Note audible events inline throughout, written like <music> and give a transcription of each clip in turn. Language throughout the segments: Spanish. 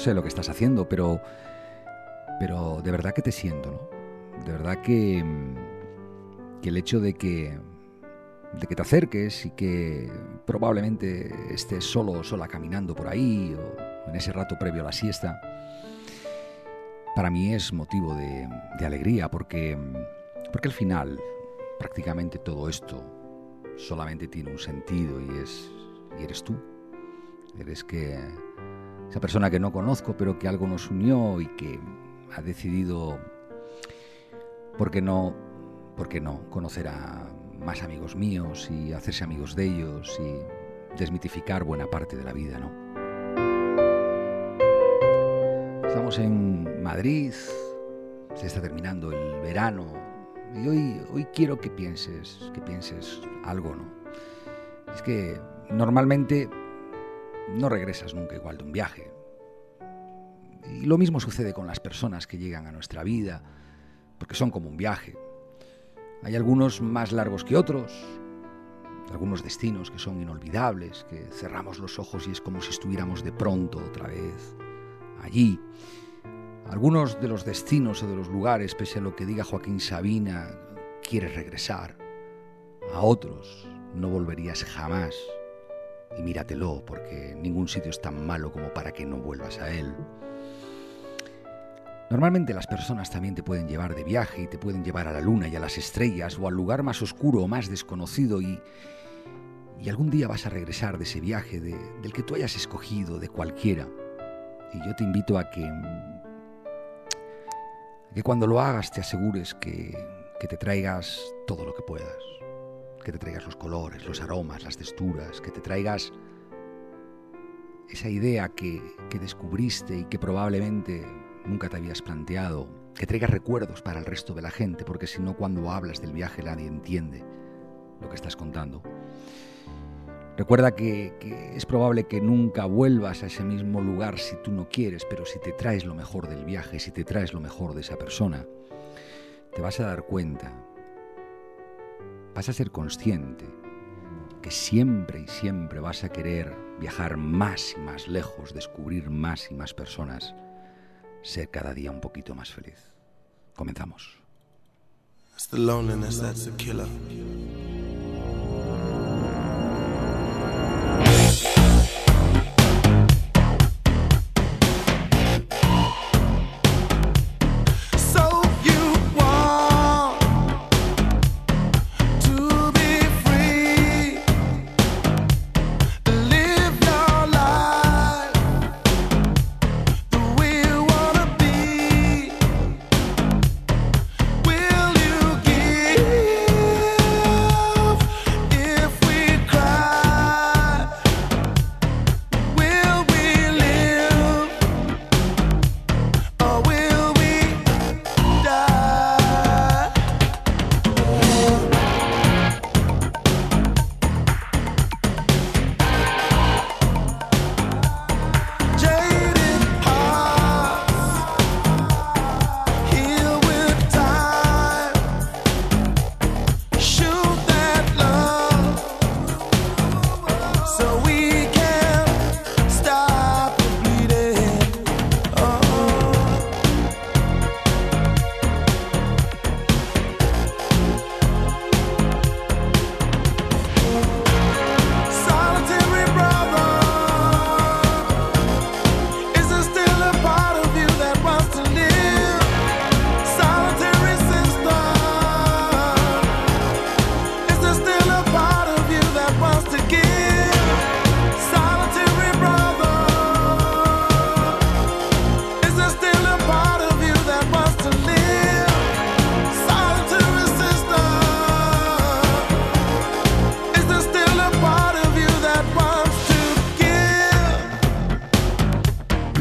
sé lo que estás haciendo, pero, pero de verdad que te siento, ¿no? De verdad que, que el hecho de que, de que te acerques y que probablemente estés solo o sola caminando por ahí o en ese rato previo a la siesta, para mí es motivo de, de alegría porque, porque al final prácticamente todo esto solamente tiene un sentido y es y eres tú. Eres que esa persona que no conozco, pero que algo nos unió y que ha decidido, ¿por qué no, por qué no conocer a más amigos míos y hacerse amigos de ellos y desmitificar buena parte de la vida, ¿no? Estamos en Madrid, se está terminando el verano y hoy, hoy quiero que pienses, que pienses algo, ¿no? Es que normalmente no regresas nunca igual de un viaje. Y lo mismo sucede con las personas que llegan a nuestra vida, porque son como un viaje. Hay algunos más largos que otros, algunos destinos que son inolvidables, que cerramos los ojos y es como si estuviéramos de pronto otra vez allí. Algunos de los destinos o de los lugares, pese a lo que diga Joaquín Sabina, quieres regresar. A otros no volverías jamás y míratelo, porque ningún sitio es tan malo como para que no vuelvas a él. Normalmente las personas también te pueden llevar de viaje y te pueden llevar a la luna y a las estrellas o al lugar más oscuro o más desconocido y, y algún día vas a regresar de ese viaje de, del que tú hayas escogido, de cualquiera. Y yo te invito a que, que cuando lo hagas te asegures que, que te traigas todo lo que puedas que te traigas los colores, los aromas, las texturas, que te traigas esa idea que, que, descubriste y que probablemente nunca te habías planteado, que traigas recuerdos para el resto de la gente, porque si no cuando hablas del viaje nadie entiende lo que estás contando. Recuerda que, que, es probable que nunca vuelvas a ese mismo lugar si tú no quieres, pero si te traes lo mejor del viaje, si te traes lo mejor de esa persona, te vas a dar cuenta vas a ser consciente que siempre y siempre vas a querer viajar más y más lejos, descubrir más y más personas, ser cada día un poquito más feliz. Comenzamos.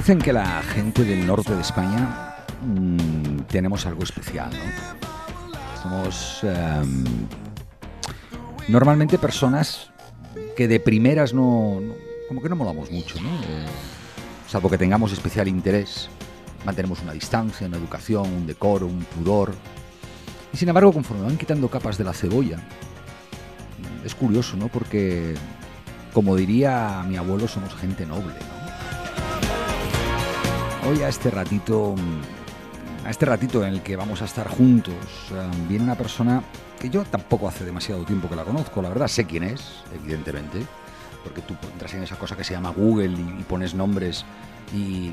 Dicen que la gente del norte de España mmm, tenemos algo especial, ¿no? Somos eh, normalmente personas que de primeras no, no, como que no molamos mucho, ¿no? Eh, salvo que tengamos especial interés, mantenemos una distancia, una educación, un decoro, un pudor. Y sin embargo, conforme van quitando capas de la cebolla, es curioso, ¿no? Porque, como diría mi abuelo, somos gente noble, ¿no? Hoy a este ratito, a este ratito en el que vamos a estar juntos, eh, viene una persona que yo tampoco hace demasiado tiempo que la conozco, la verdad sé quién es, evidentemente, porque tú entras en esa cosa que se llama Google y, y pones nombres y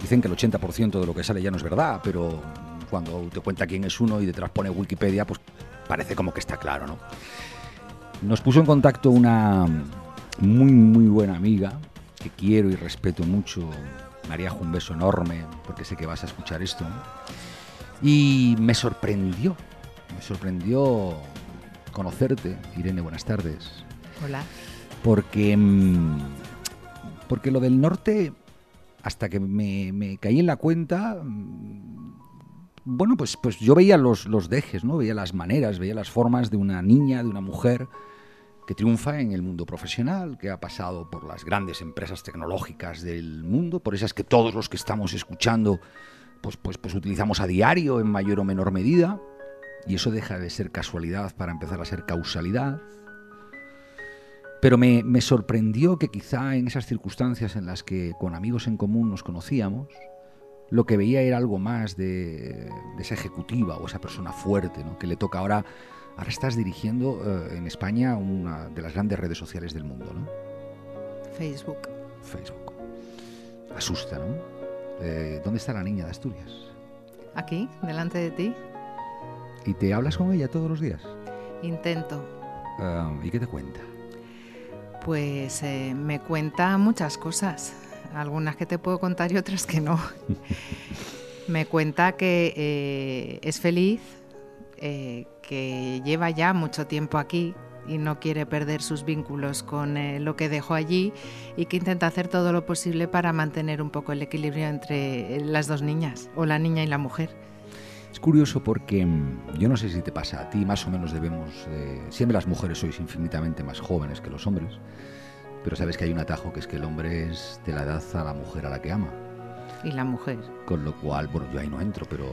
dicen que el 80% de lo que sale ya no es verdad, pero cuando te cuenta quién es uno y detrás pone Wikipedia, pues parece como que está claro, ¿no? Nos puso en contacto una muy, muy buena amiga que quiero y respeto mucho. María, un beso enorme porque sé que vas a escuchar esto. Y me sorprendió, me sorprendió conocerte. Irene, buenas tardes. Hola. Porque, mm, porque lo del norte, hasta que me, me caí en la cuenta, mm, bueno, pues, pues yo veía los, los dejes, ¿no? Veía las maneras, veía las formas de una niña, de una mujer que triunfa en el mundo profesional, que ha pasado por las grandes empresas tecnológicas del mundo, por esas que todos los que estamos escuchando pues, pues, pues utilizamos a diario en mayor o menor medida, y eso deja de ser casualidad para empezar a ser causalidad. Pero me, me sorprendió que quizá en esas circunstancias en las que con amigos en común nos conocíamos, lo que veía era algo más de, esa ejecutiva o esa persona fuerte, ¿no? que le toca ahora, ahora estás dirigiendo eh, en España una de las grandes redes sociales del mundo, ¿no? Facebook. Facebook. Asusta, ¿no? Eh, ¿Dónde está la niña de Asturias? Aquí, delante de ti. ¿Y te hablas con ella todos los días? Intento. Ah, ¿Y qué te cuenta? Pues eh, me cuenta muchas cosas, algunas que te puedo contar y otras que no. <laughs> me cuenta que eh, es feliz, eh, que lleva ya mucho tiempo aquí y no quiere perder sus vínculos con eh, lo que dejó allí y que intenta hacer todo lo posible para mantener un poco el equilibrio entre eh, las dos niñas, o la niña y la mujer. Es curioso porque mm, yo no sé si te pasa a ti, más o menos debemos... siempre las mujeres sois infinitamente más jóvenes que los hombres, pero sabes que hay un atajo que es que el hombre es de la edad a la mujer a la que ama. Y la mujer, Con lo cual, bueno, yo ahí no entro, pero...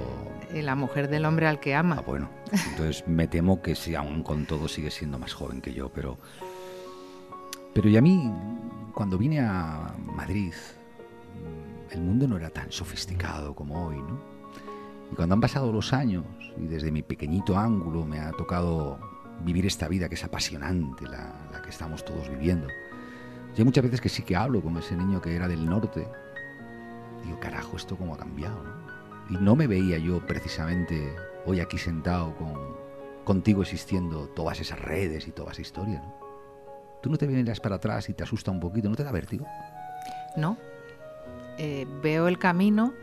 y la mujer del hombre al que Ah, ama. bueno. Entonces me temo que sí, aún con todo sigue siendo más joven que yo, pero... Pero y a mí, cuando vine a Madrid, mm, el mundo no era tan sofisticado como hoy, ¿no? Y cuando han pasado los años y desde mi pequeñito ángulo me ha tocado vivir esta vida que es apasionante, la, la que estamos todos viviendo, y hay muchas veces que sí que hablo con ese niño que era del norte, digo, carajo, esto cómo ha cambiado, ¿no? Y no me veía yo precisamente hoy aquí sentado con, contigo existiendo todas esas redes y toda esa historia, ¿no? Tú no te vienes para atrás y te asusta un poquito, ¿no te da vértigo? No. Eh, veo el camino,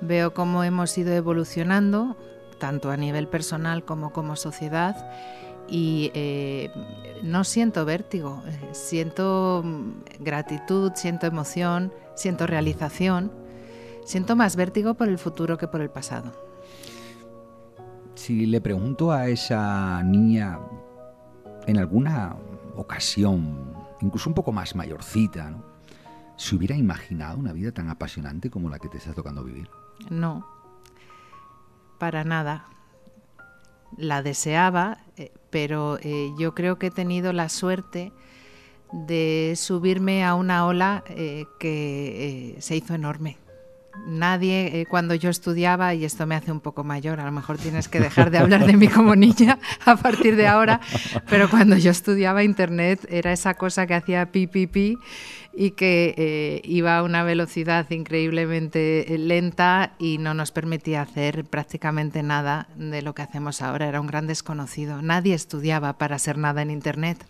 veo cómo hemos ido evolucionando, tanto a nivel personal como como sociedad, y eh, no siento vértigo, eh, siento mm, gratitud, siento emoción, siento realización, siento más vértigo por el futuro que por el pasado. Si le pregunto a esa niña en alguna ocasión, incluso un poco más mayorcita, ¿no? ¿Se hubiera imaginado una vida tan apasionante como la que te está tocando vivir? No, para nada. La deseaba, eh, pero eh, yo creo que he tenido la suerte de subirme a una ola eh, que eh, se hizo enorme. Nadie, eh, cuando yo estudiaba, y esto me hace un poco mayor, a lo mejor tienes que dejar de hablar de mí como niña <laughs> a partir de ahora, pero cuando yo estudiaba Internet era esa cosa que hacía pi, y que eh, iba a una velocidad increíblemente eh, lenta y no nos permitía hacer prácticamente nada de lo que hacemos ahora. Era un gran desconocido. Nadie estudiaba para ser nada en Internet.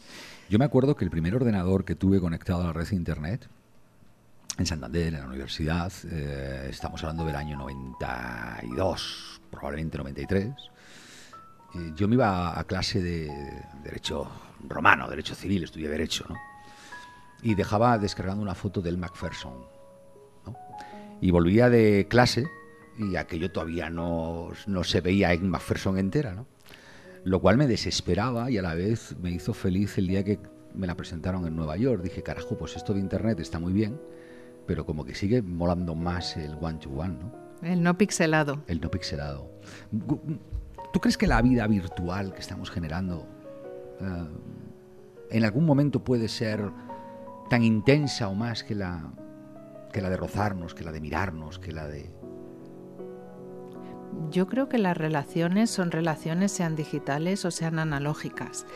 Yo me acuerdo que el primer ordenador que tuve conectado a la red internet en Santander, en la universidad, eh, estamos hablando del año 92, probablemente 93. eh, yo me iba a clase de Derecho Romano, Derecho Civil, estudié Derecho, ¿no? Y dejaba descargando una foto del Macpherson, ¿no? Y volvía de clase y aquello todavía no, no se veía en Macpherson entera, ¿no? Lo cual me desesperaba y a la vez me hizo feliz el día que me la presentaron en Nueva York. Dije, carajo, pues esto de Internet está muy bien, pero como que sigue molando más el one-to-one, ¿no? El no pixelado. El no pixelado. ¿Tú crees que la vida virtual que estamos generando eh, en algún momento puede ser tan intensa o más que la, que la de rozarnos, que la de mirarnos, que la de... Yo creo que las relaciones son relaciones sean digitales o sean analógicas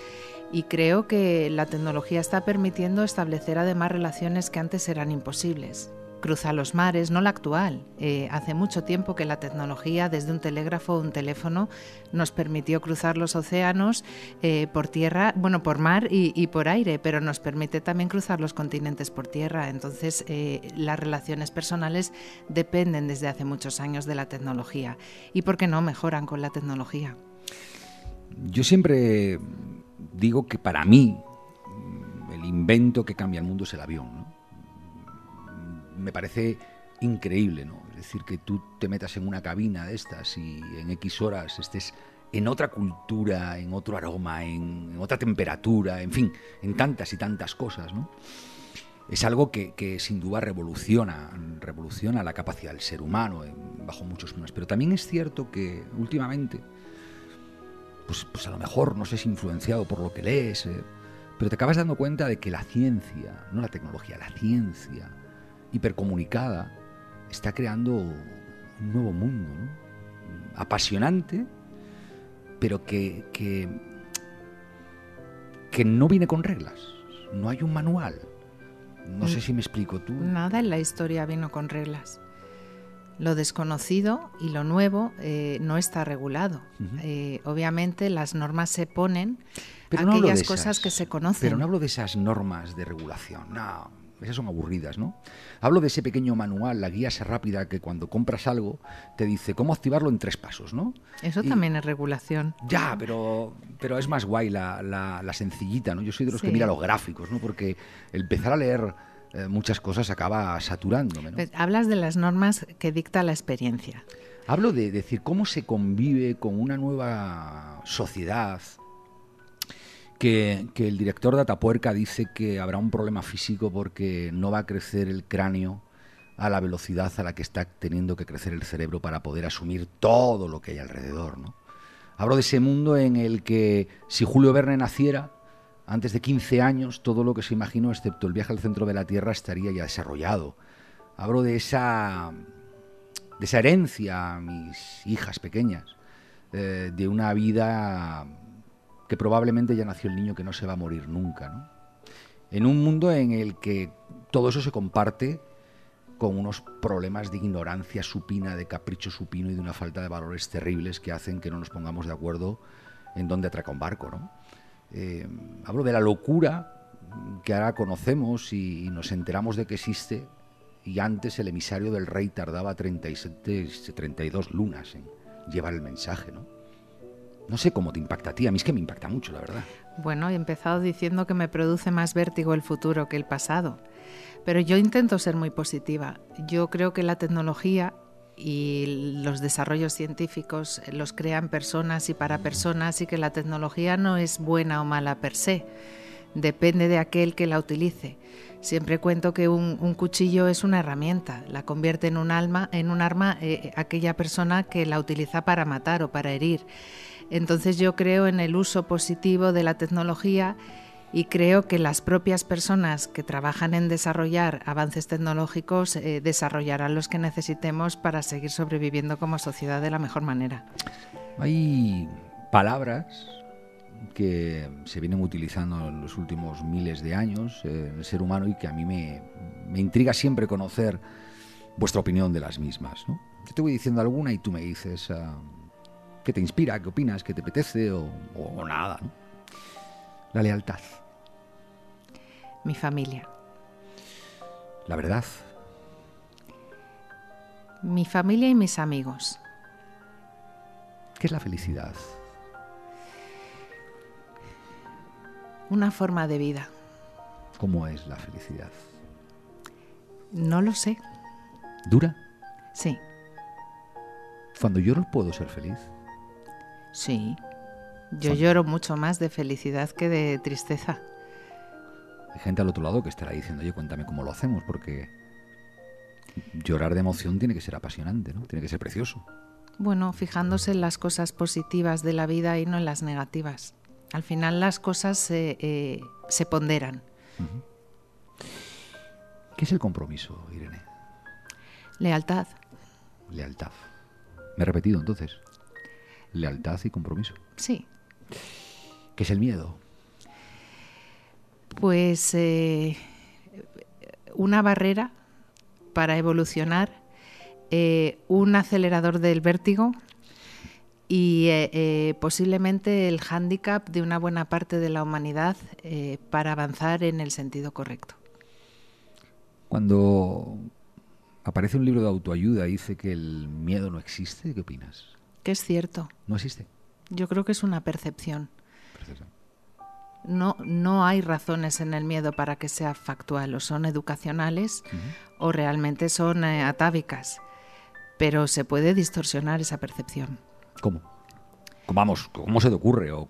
y creo que la tecnología está permitiendo establecer además relaciones que antes eran imposibles cruza los mares, no la actual. Eh, hace mucho tiempo que la tecnología, desde un telégrafo o un teléfono, nos permitió cruzar los océanos eh, por tierra, bueno, por mar y, por aire, pero nos permite también cruzar los continentes por tierra. Entonces, eh, las relaciones personales dependen desde hace muchos años de la tecnología. ¿Y por qué no mejoran con la tecnología? Yo siempre digo que para mí el invento que cambia el mundo es el avión. ¿no? me parece increíble, ¿no? Es decir, que tú te metas en una cabina de estas y en X horas estés en otra cultura, en otro aroma, en, otra temperatura, en fin, en tantas y tantas cosas, ¿no? Es algo que, sin duda revoluciona, revoluciona la capacidad del ser humano bajo muchos planos. Pero también es cierto que últimamente, pues, pues, a lo mejor no sé si influenciado por lo que lees, eh, pero te acabas dando cuenta de que la ciencia, no la tecnología, la ciencia, hipercomunicada, está creando un nuevo mundo, apasionante, pero que, que, no viene con reglas, no hay un manual. No sé si me explico tú. Nada en la historia vino con reglas. Lo desconocido y lo nuevo eh, no está regulado. Eh, obviamente las normas se ponen pero aquellas cosas que se conocen. Pero no hablo de esas normas de regulación, no esas son aburridas, ¿no? Hablo de ese pequeño manual, la guía rápida que cuando compras algo te dice cómo activarlo en tres pasos, ¿no? Eso también es regulación. Ya, pero, pero es más guay la, la, sencillita, ¿no? Yo soy de los que mira los gráficos, ¿no? Porque empezar a leer eh, muchas cosas acaba saturándome, ¿no? Pues hablas de las normas que dicta la experiencia. Hablo de decir cómo se convive con una nueva sociedad, que, el director de Atapuerca dice que habrá un problema físico porque no va a crecer el cráneo a la velocidad a la que está teniendo que crecer el cerebro para poder asumir todo lo que hay alrededor. ¿no? Hablo de ese mundo en el que si Julio Verne naciera, antes de 15 años, todo lo que se imaginó, excepto el viaje al centro de la Tierra, estaría ya desarrollado. Hablo de esa, de esa herencia a mis hijas pequeñas, eh, de una vida que probablemente ya nació el niño que no se va a morir nunca, ¿no? En un mundo en el que todo eso se comparte con unos problemas de ignorancia supina, de capricho supino y de una falta de valores terribles que hacen que no nos pongamos de acuerdo en dónde atraca un barco, ¿no? Eh, hablo de la locura que ahora conocemos y, nos enteramos de que existe y antes el emisario del rey tardaba 37, 32 lunas en llevar el mensaje, ¿no? No sé cómo te impacta a ti, a mí es que me impacta mucho, la verdad. Bueno, he empezado diciendo que me produce más vértigo el futuro que el pasado, pero yo intento ser muy positiva. Yo creo que la tecnología y los desarrollos científicos los crean personas y para personas y que la tecnología no es buena o mala per se, depende de aquel que la utilice. Siempre cuento que un, cuchillo es una herramienta, la convierte en un, alma, en un arma eh, aquella persona que la utiliza para matar o para herir. Entonces yo creo en el uso positivo de la tecnología y creo que las propias personas que trabajan en desarrollar avances tecnológicos eh, desarrollarán los que necesitemos para seguir sobreviviendo como sociedad de la mejor manera. Hay palabras que se vienen utilizando en los últimos miles de años eh, el ser humano y que a mí me, intriga siempre conocer vuestra opinión de las mismas. ¿no? Yo te voy diciendo alguna y tú me dices... Ah, qué te inspira, qué opinas, qué te apetece o, nada. La lealtad. Mi familia. La verdad. Mi familia y mis amigos. ¿Qué es la felicidad? Una forma de vida. ¿Cómo es la felicidad? No lo sé. ¿Dura? Sí. Cuando lloro puedo ser feliz. Sí, yo lloro mucho más de felicidad que de tristeza. Gente al otro lado que estará diciendo, oye, cuéntame cómo lo hacemos, porque llorar de emoción tiene que ser apasionante, ¿no? Tiene que ser precioso. Bueno, fijándose en las cosas positivas de la vida y no en las negativas. Al final las cosas se ponderan. ¿Qué es el compromiso, Irene? Lealtad. Lealtad. Me he repetido entonces. Lealtad y compromiso. Sí. ¿Qué es el miedo? Pues eh, una barrera para evolucionar, eh, un acelerador del vértigo y eh, posiblemente el hándicap de una buena parte de la humanidad para avanzar en el sentido correcto. Cuando aparece un libro de autoayuda y dice que el miedo no existe, ¿qué opinas? Que es cierto. ¿No existe? Yo creo que es una percepción. No, no hay razones en el miedo para que sea factual, o son educacionales o realmente son eh, atávicas, pero se puede distorsionar esa percepción. ¿Cómo? Vamos, ¿cómo se te ocurre? O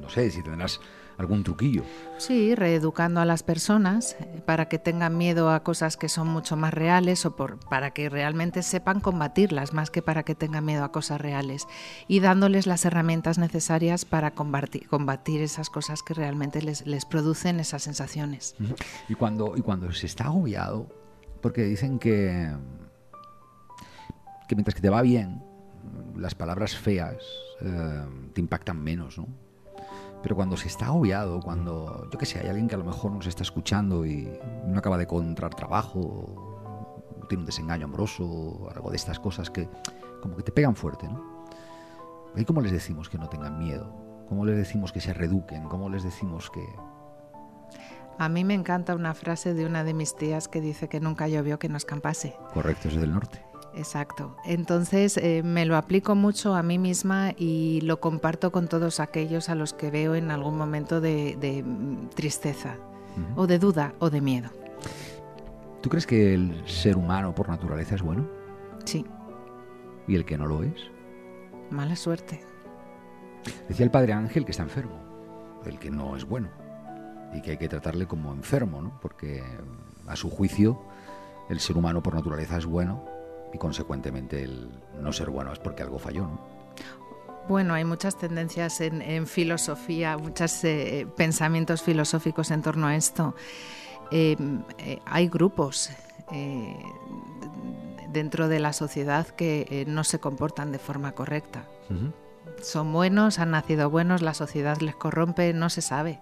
no sé, si tendrás algún truquillo. Sí, reeducando a las personas eh, para que tengan miedo a cosas que son mucho más reales o por, para que realmente sepan combatirlas, más que para que tengan miedo a cosas reales. Y dándoles las herramientas necesarias para combatir, combatir esas cosas que realmente les, les producen esas sensaciones. Y cuando, y cuando se está agobiado, porque dicen que, que mientras que te va bien, las palabras feas eh, te impactan menos, ¿no? Pero cuando se está agobiado, cuando, yo qué sé, hay alguien que a lo mejor nos está escuchando y no acaba de encontrar trabajo, tiene un desengaño amoroso, algo de estas cosas que como que te pegan fuerte, ¿no? ¿Y cómo les decimos que no tengan miedo? ¿Cómo les decimos que se reduquen? ¿Cómo les decimos que...? A mí me encanta una frase de una de mis tías que dice que nunca llovió que no escampase. Correcto, es del norte. Exacto. Entonces eh, me lo aplico mucho a mí misma y lo comparto con todos aquellos a los que veo en algún momento de, mm, tristeza o de duda o de miedo. ¿Tú crees que el ser humano por naturaleza es bueno? Sí. ¿Y el que no lo es? Mala suerte. Decía el padre Ángel que está enfermo, el que no es bueno, y que hay que tratarle como enfermo, ¿no? porque a su juicio el ser humano por naturaleza es bueno y consecuentemente el no ser bueno es porque algo falló, ¿no? Bueno, hay muchas tendencias en, filosofía, muchos eh, pensamientos filosóficos en torno a esto. Em, eh, hay grupos eh, dentro de la sociedad que no se comportan de forma correcta. Son buenos, han nacido buenos, la sociedad les corrompe, no se sabe.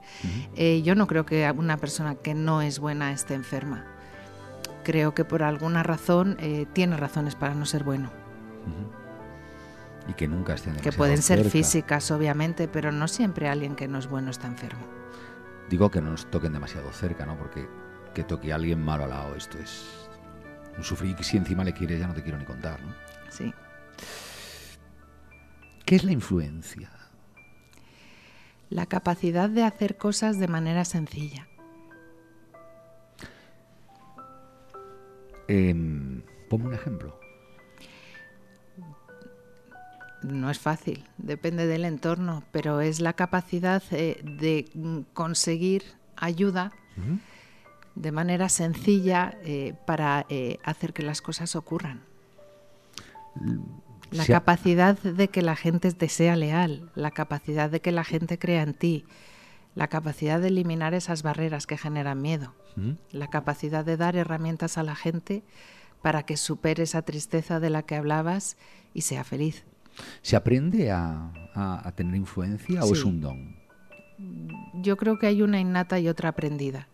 yo no creo que una persona que no es buena esté enferma creo que por alguna razón eh, tiene razones para no ser bueno. Y que nunca estén Que pueden ser físicas, obviamente, pero no siempre alguien que no es bueno está enfermo. Digo que no nos toquen demasiado cerca, ¿no? Porque que toque a alguien malo al lado, esto es un sufrir que si encima le quieres ya no te quiero ni contar, ¿no? Sí. ¿Qué es la influencia? La capacidad de hacer cosas de manera sencilla. Eh, ponme un ejemplo. No es fácil, depende del entorno, pero es la capacidad eh, de conseguir ayuda de manera sencilla eh, para eh, hacer que las cosas ocurran. La capacidad de que la gente te sea leal, la capacidad de que la gente crea en ti, la capacidad de eliminar esas barreras que generan miedo, la capacidad de dar herramientas a la gente para que supere esa tristeza de la que hablabas y sea feliz. ¿Se aprende a, tener influencia o es un don? Yo creo que hay una innata y otra aprendida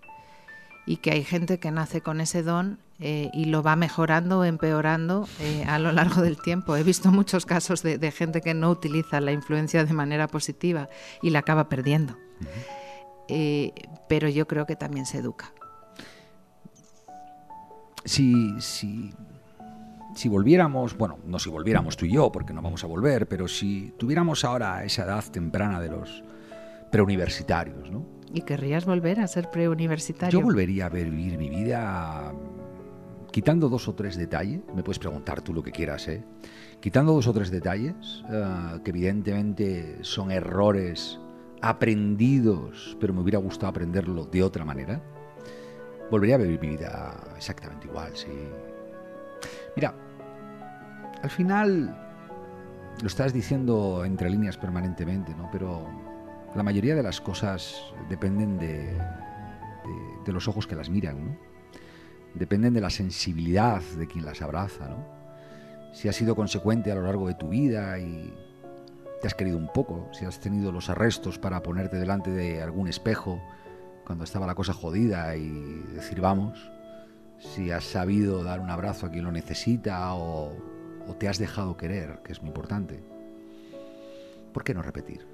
y que hay gente que nace con ese don eh, y lo va mejorando o empeorando eh, a lo largo del tiempo. He visto muchos casos de, gente que no utiliza la influencia de manera positiva y la acaba perdiendo. Eh, pero yo creo que también se educa. Si, si, si volviéramos, bueno, no si volviéramos tú y yo, porque no vamos a volver, pero si tuviéramos ahora esa edad temprana de los preuniversitarios, ¿no? ¿Y querrías volver a ser preuniversitario? Yo volvería a vivir mi vida quitando dos o tres detalles, me puedes preguntar tú lo que quieras, ¿eh? Quitando dos o tres detalles, eh, que evidentemente son errores aprendidos, pero me hubiera gustado aprenderlo de otra manera, volvería a vivir mi vida exactamente igual, sí. Mira, al final lo estás diciendo entre líneas permanentemente, ¿no? Pero la mayoría de las cosas dependen de, de, los ojos que las miran, ¿no? Dependen de la sensibilidad de quien las abraza, ¿no? Si has sido consecuente a lo largo de tu vida y te has querido un poco, si has tenido los arrestos para ponerte delante de algún espejo cuando estaba la cosa jodida y decir vamos, si has sabido dar un abrazo a quien lo necesita o, o te has dejado querer, que es muy importante. ¿Por qué no repetir?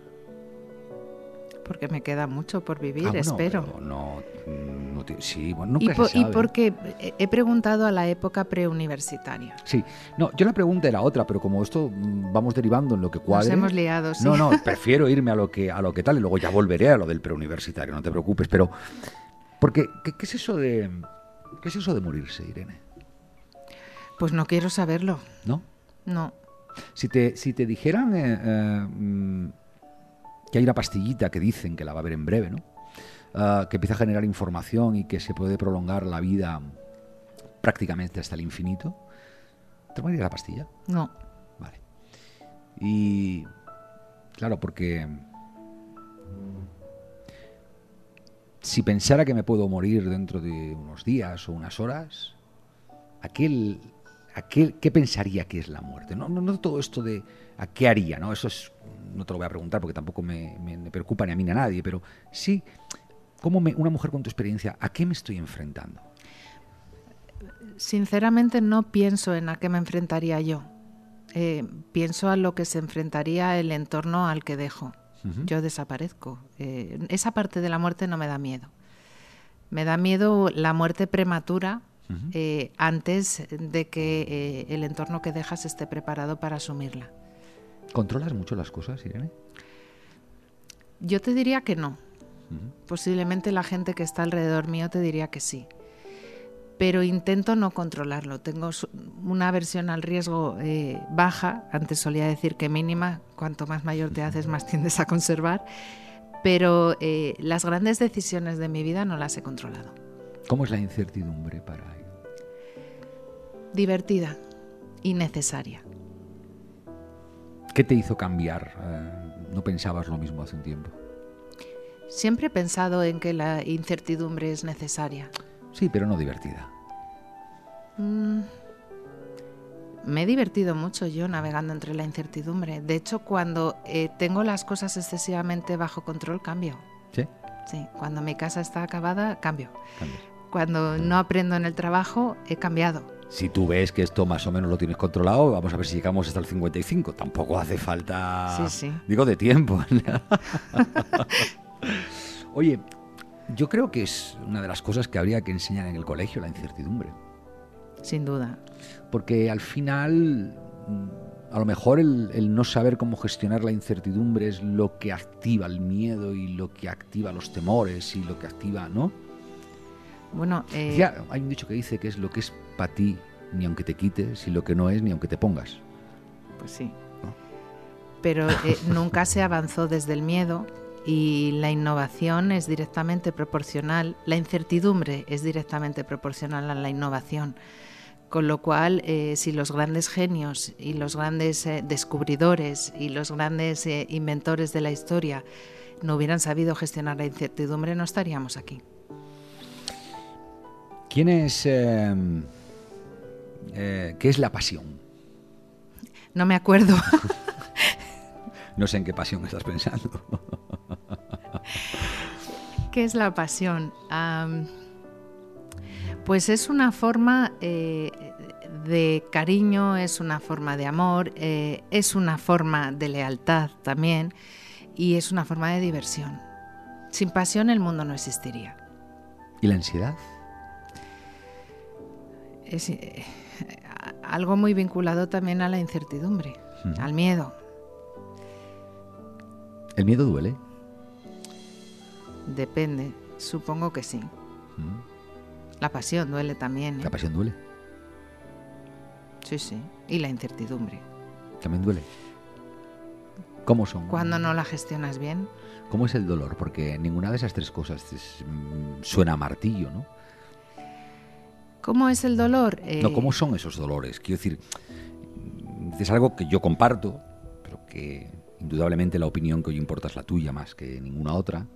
Porque me queda mucho por vivir, ah, espero. No, no, sí, bueno, nunca y, y porque he preguntado a la época preuniversitaria. Sí, no, yo la pregunta era otra, pero como esto mm, vamos derivando en lo que cuadre. Nos hemos liado, sí. No, no, <laughs> prefiero irme a lo que a lo que tal y luego ya volveré a lo del preuniversitario, no te preocupes, pero porque ¿qué, es eso de qué es eso de morirse, Irene? Pues no quiero saberlo. ¿No? No. Si te, si te dijeran eh, eh, mm, que hay una pastillita que dicen que la va a haber en breve, ¿no? Ah, que empieza a generar información y que se puede prolongar la vida prácticamente hasta el infinito. ¿Te la pastilla? No. Vale. Y claro, porque si pensara que me puedo morir dentro de unos días o unas horas, aquel, aquel ¿qué pensaría que es la muerte? No, no, no todo esto de a qué haría, ¿no? Eso es no te lo voy a preguntar porque tampoco me, preocupa ni a mí ni a nadie, pero sí, como una mujer con tu experiencia, ¿a qué me estoy enfrentando? Sinceramente no pienso en a qué me enfrentaría yo. Eh, pienso a lo que se enfrentaría el entorno al que dejo. Yo desaparezco. Eh, esa parte de la muerte no me da miedo. Me da miedo la muerte prematura eh, antes de que el entorno que dejas esté preparado para asumirla. ¿Controlas mucho las cosas, Irene? Yo te diría que no. Posiblemente la gente que está alrededor mío te diría que sí. Pero intento no controlarlo. Tengo una versión al riesgo eh, baja. Antes solía decir que mínima. Cuanto más mayor te haces, más tiendes a conservar. Pero eh, las grandes decisiones de mi vida no las he controlado. ¿Cómo es la incertidumbre para ello? Divertida y necesaria. ¿Qué te hizo cambiar? Eh, ¿No pensabas lo mismo hace un tiempo? Siempre he pensado en que la incertidumbre es necesaria. Sí, pero no divertida. Mm, me he divertido mucho yo navegando entre la incertidumbre. De hecho, cuando eh, tengo las cosas excesivamente bajo control, cambio. ¿Sí? Sí, cuando mi casa está acabada, cambio. Cuando no aprendo en el trabajo, he cambiado si tú ves que esto más o menos lo tienes controlado, vamos a ver si llegamos hasta el 55. Tampoco hace falta, digo, de tiempo. <laughs> Oye, yo creo que es una de las cosas que habría que enseñar en el colegio, la incertidumbre. Sin duda. Porque al final, mm, a lo mejor el, no saber cómo gestionar la incertidumbre es lo que activa el miedo y lo que activa los temores y lo que activa, ¿no? Bueno, eh... ya, hay un dicho que dice que es lo que es para ti ni aunque te quites y lo que no es ni aunque te pongas. Pues sí. Pero eh, <laughs> nunca se avanzó desde el miedo y la innovación es directamente proporcional, la incertidumbre es directamente proporcional a la innovación. Con lo cual, eh, si los grandes genios y los grandes eh, descubridores y los grandes inventores de la historia no hubieran sabido gestionar la incertidumbre, no estaríamos aquí. ¿Quién es em, eh, ¿qué es la pasión? No me acuerdo. <laughs> no sé en qué pasión estás pensando. <laughs> ¿Qué es la pasión? pues es una forma eh, de cariño, es una forma de amor, eh, es una forma de lealtad también y es una forma de diversión. Sin pasión el mundo no existiría. ¿Y la ansiedad? Es, algo muy vinculado también a la incertidumbre, al miedo. ¿El miedo duele? Depende, supongo que sí. La pasión duele también. ¿eh? ¿La pasión duele? Sí, sí. Y la incertidumbre. ¿También duele? ¿Cómo son? Cuando no la gestionas bien. ¿Cómo es el dolor? Porque ninguna de esas tres cosas mm, suena a martillo, ¿no? ¿Cómo es el dolor? No, ¿cómo son esos dolores? Quiero decir, es algo que yo comparto, pero que indudablemente la opinión que hoy importa es la tuya más que ninguna otra.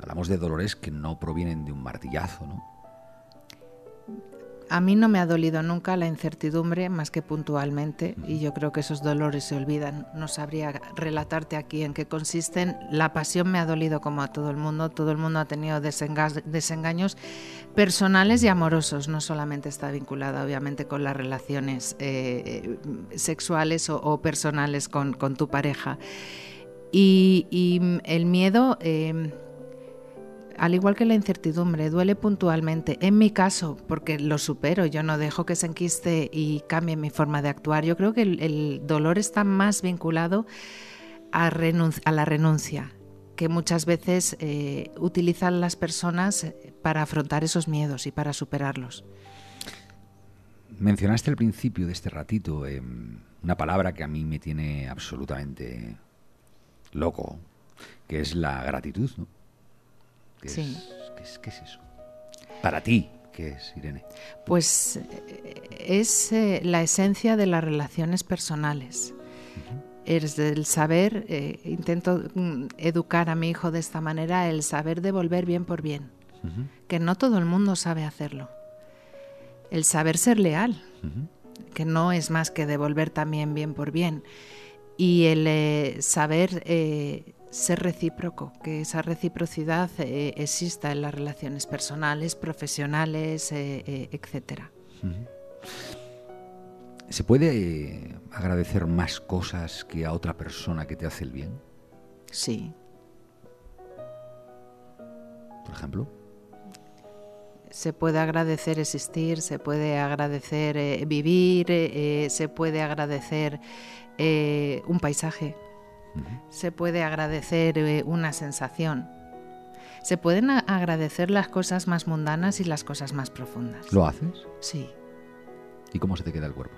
Hablamos de dolores que no provienen de un martillazo, ¿no? A mí no me ha dolido nunca la incertidumbre más que puntualmente y yo creo que esos dolores se olvidan. No sabría relatarte aquí en qué consisten. La pasión me ha dolido como a todo el mundo. Todo el mundo ha tenido desengaños personales y amorosos. No solamente está vinculada obviamente con las relaciones eh, sexuales o, personales con, tu pareja. Y, el miedo... Eh, al igual que la incertidumbre, duele puntualmente. En mi caso, porque lo supero, yo no dejo que se enquiste y cambie mi forma de actuar. Yo creo que el, dolor está más vinculado a, la renuncia, que muchas veces eh, utilizan las personas para afrontar esos miedos y para superarlos. Mencionaste al principio de este ratito em, una palabra que a mí me tiene absolutamente loco, que es la gratitud, ¿no? Sí. ¿qué, es, eso? Para ti, ¿qué es, Irene? Pues eh, es eh, la esencia de las relaciones personales. Es el saber, eh, intento mm, educar a mi hijo de esta manera, el saber devolver bien por bien, que no todo el mundo sabe hacerlo. El saber ser leal, que no es más que devolver también bien por bien. Y el saber ser recíproco, que esa reciprocidad eh, exista en las relaciones personales, profesionales, eh, eh, etcétera. ¿Se puede agradecer más cosas que a otra persona que te hace el bien? Sí. Por ejemplo. Se puede agradecer existir, se puede agradecer vivir, se puede agradecer un paisaje, se puede agradecer eh, una sensación. Se pueden agradecer las cosas más mundanas y las cosas más profundas. ¿Lo haces? Sí. ¿Y cómo se te queda el cuerpo?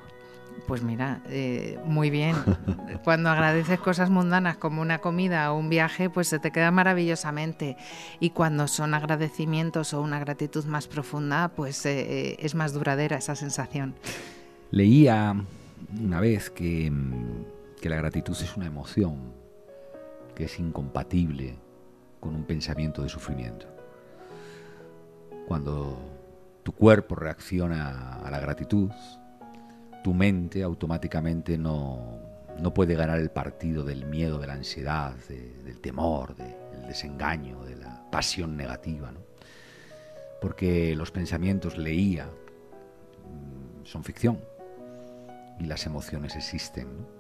Pues mira, eh, muy bien. <laughs> Cuando agradeces cosas mundanas como una comida o un viaje, pues se te queda maravillosamente. Y cuando son agradecimientos o una gratitud más profunda, pues eh, es más duradera esa sensación. Leía una vez que mm, que la gratitud es una emoción que es incompatible con un pensamiento de sufrimiento. Cuando tu cuerpo reacciona a la gratitud, tu mente automáticamente no, puede ganar el partido del miedo, de la ansiedad, del temor, del desengaño, de la pasión negativa. Porque los pensamientos, leía, mm, son ficción y las emociones existen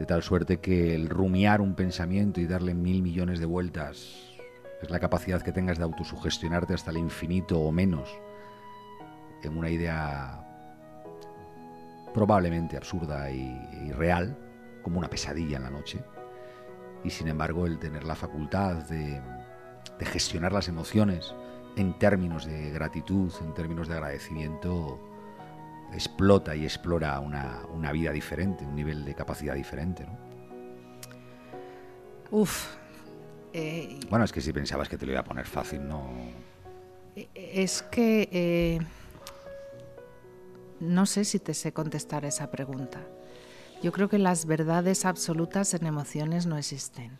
de tal suerte que el rumiar un pensamiento y darle mil millones de vueltas es la capacidad que tengas de autosugestionarte hasta el infinito o menos en una idea probablemente absurda y, real, como una pesadilla en la noche. Y sin embargo, el tener la facultad de, de gestionar las emociones en términos de gratitud, en términos de agradecimiento, explota y explora una, vida diferente, un nivel de capacidad diferente. ¿no? Uf. Eh, bueno, es que si pensabas que te lo iba a poner fácil, no. Eh, es que eh, no sé si te sé contestar esa pregunta. Yo creo que las verdades absolutas en emociones no existen.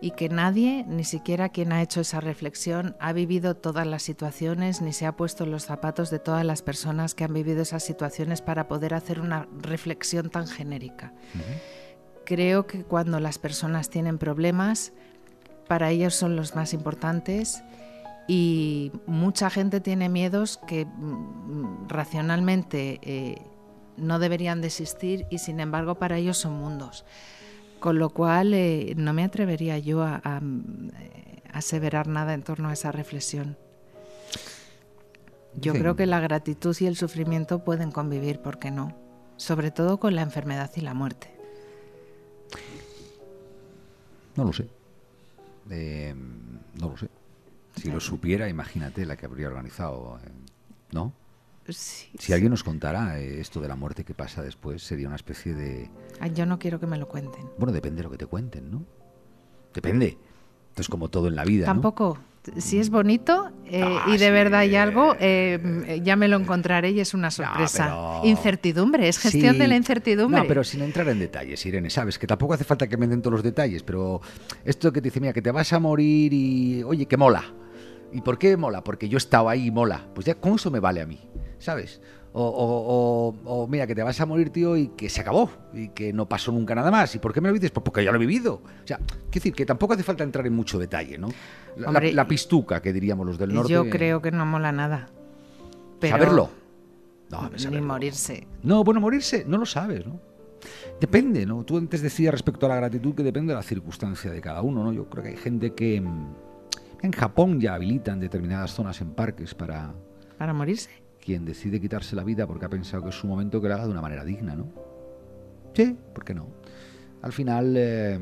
Y que nadie, ni siquiera quien ha hecho esa reflexión, ha vivido todas las situaciones ni se ha puesto en los zapatos de todas las personas que han vivido esas situaciones para poder hacer una reflexión tan genérica. Creo que cuando las personas tienen problemas, para ellos son los más importantes y mucha gente tiene miedos que mm, racionalmente eh, no deberían de existir y sin embargo para ellos son mundos. Con lo cual eh, no me atrevería yo a, eh, aseverar nada en torno a esa reflexión. Yo creo que la gratitud y el sufrimiento pueden convivir, ¿por qué no? Sobre todo con la enfermedad y la muerte. No lo sé. Eh, no lo sé. Si lo supiera, imagínate la que habría organizado, ¿no? Si alguien nos contara eh, esto de la muerte que pasa después, sería una especie de... yo no quiero que me lo cuenten. Bueno, depende de lo que te cuenten, ¿no? Depende. Entonces, como todo en la vida. Tampoco. si es bonito eh, Ah, y de sí. verdad hay algo, eh, ya me lo encontraré y es una sorpresa. pero- Incertidumbre, es gestión Sí. de la incertidumbre. No, pero sin entrar en detalles, Irene, sabes que tampoco hace falta que me den todos los detalles, pero esto que te dice, mira, que te vas a morir y, oye, que mola. ¿Y por qué mola? Porque yo he estado ahí y mola. Pues ya con eso me vale a mí, ¿sabes? O, o- o- o, mira, que te vas a morir, tío, y que se acabó, y que no pasó nunca nada más. ¿Y por qué me lo dices? Pues porque ya lo he vivido. O sea, quiero decir, que tampoco hace falta entrar en mucho detalle, ¿no? La, Hombre, la pistuca, que diríamos los del norte. Yo creo que no mola nada. Pero ¿Saberlo? No, Ni saberlo. morirse. No, bueno, morirse no lo sabes, ¿no? Depende, ¿no? Tú antes decías respecto a la gratitud que depende de la circunstancia de cada uno, ¿no? Yo creo que hay gente que mm, en Japón ya habilitan determinadas zonas en parques para ¿Para morirse? quien decide quitarse la vida porque ha pensado que es su momento que lo haga de una manera digna, ¿no? Sí, ¿por qué no? Al final, eh,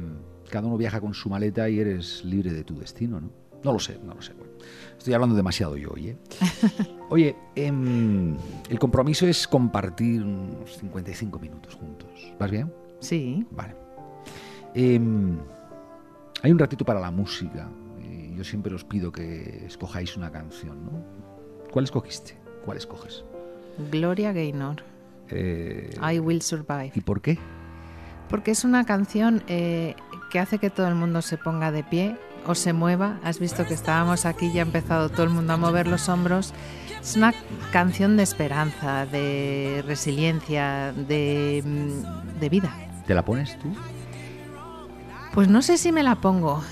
cada uno viaja con su maleta y eres libre de tu destino, ¿no? No lo sé, no lo sé. Bueno, estoy hablando demasiado yo hoy, ¿eh? <laughs> Oye, em, el compromiso es compartir unos 55 minutos juntos. ¿Vas bien? Sí. Vale. Em, hay un ratito para la música. Yo siempre os pido que escojáis una canción, ¿no? ¿Cuál escogiste? ¿Cuál escoges? Gloria Gaynor. Eh, I Will Survive. ¿Y por qué? Porque es una canción eh, que hace que todo el mundo se ponga de pie o se mueva. Has visto que estábamos aquí y ha empezado todo el mundo a mover los hombros. Es una canción de esperanza, de resiliencia, de, mm, de vida. ¿Te la pones tú? Pues no sé si me la pongo.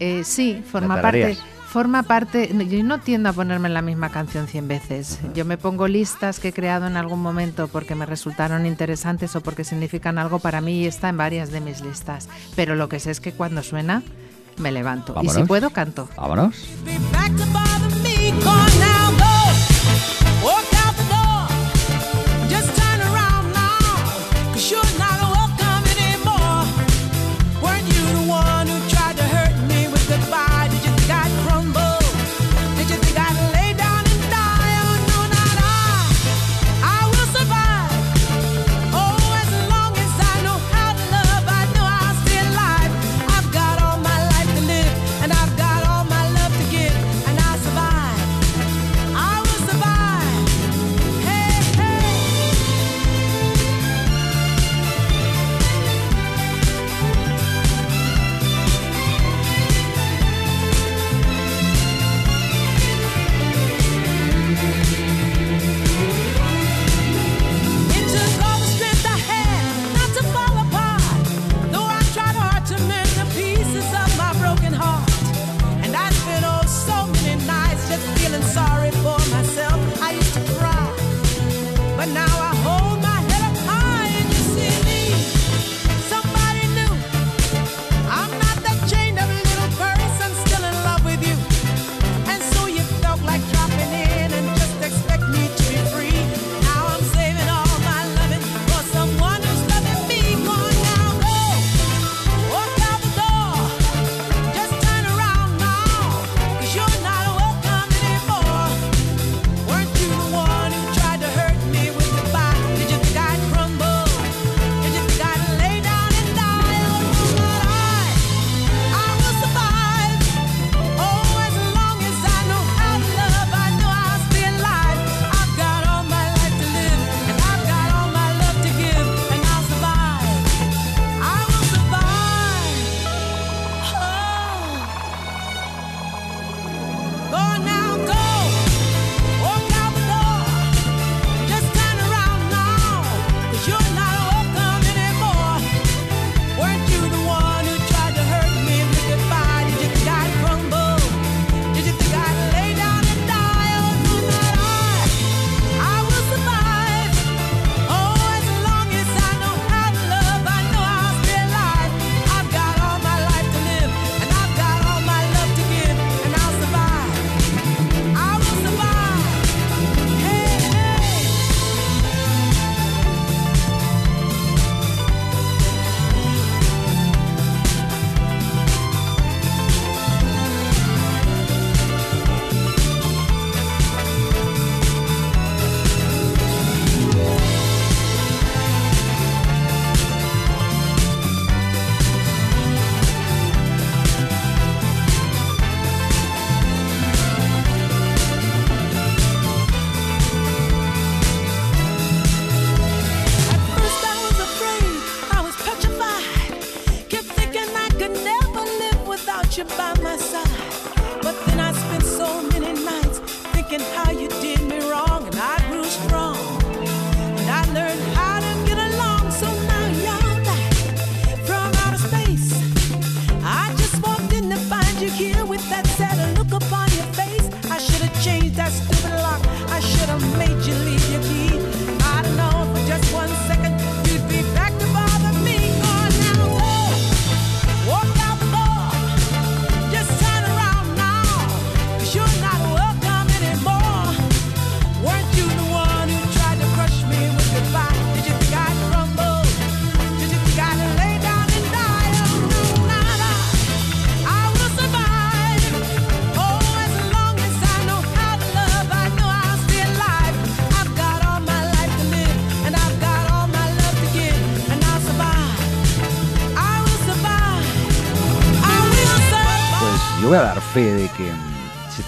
Eh, sí, forma parte. Forma parte. Yo no tiendo a ponerme la misma canción 100 veces. Yo me pongo listas que he creado en algún momento porque me resultaron interesantes o porque significan algo para mí y está en varias de mis listas. Pero lo que sé es que cuando suena, me levanto. Y si puedo, canto. Vámonos.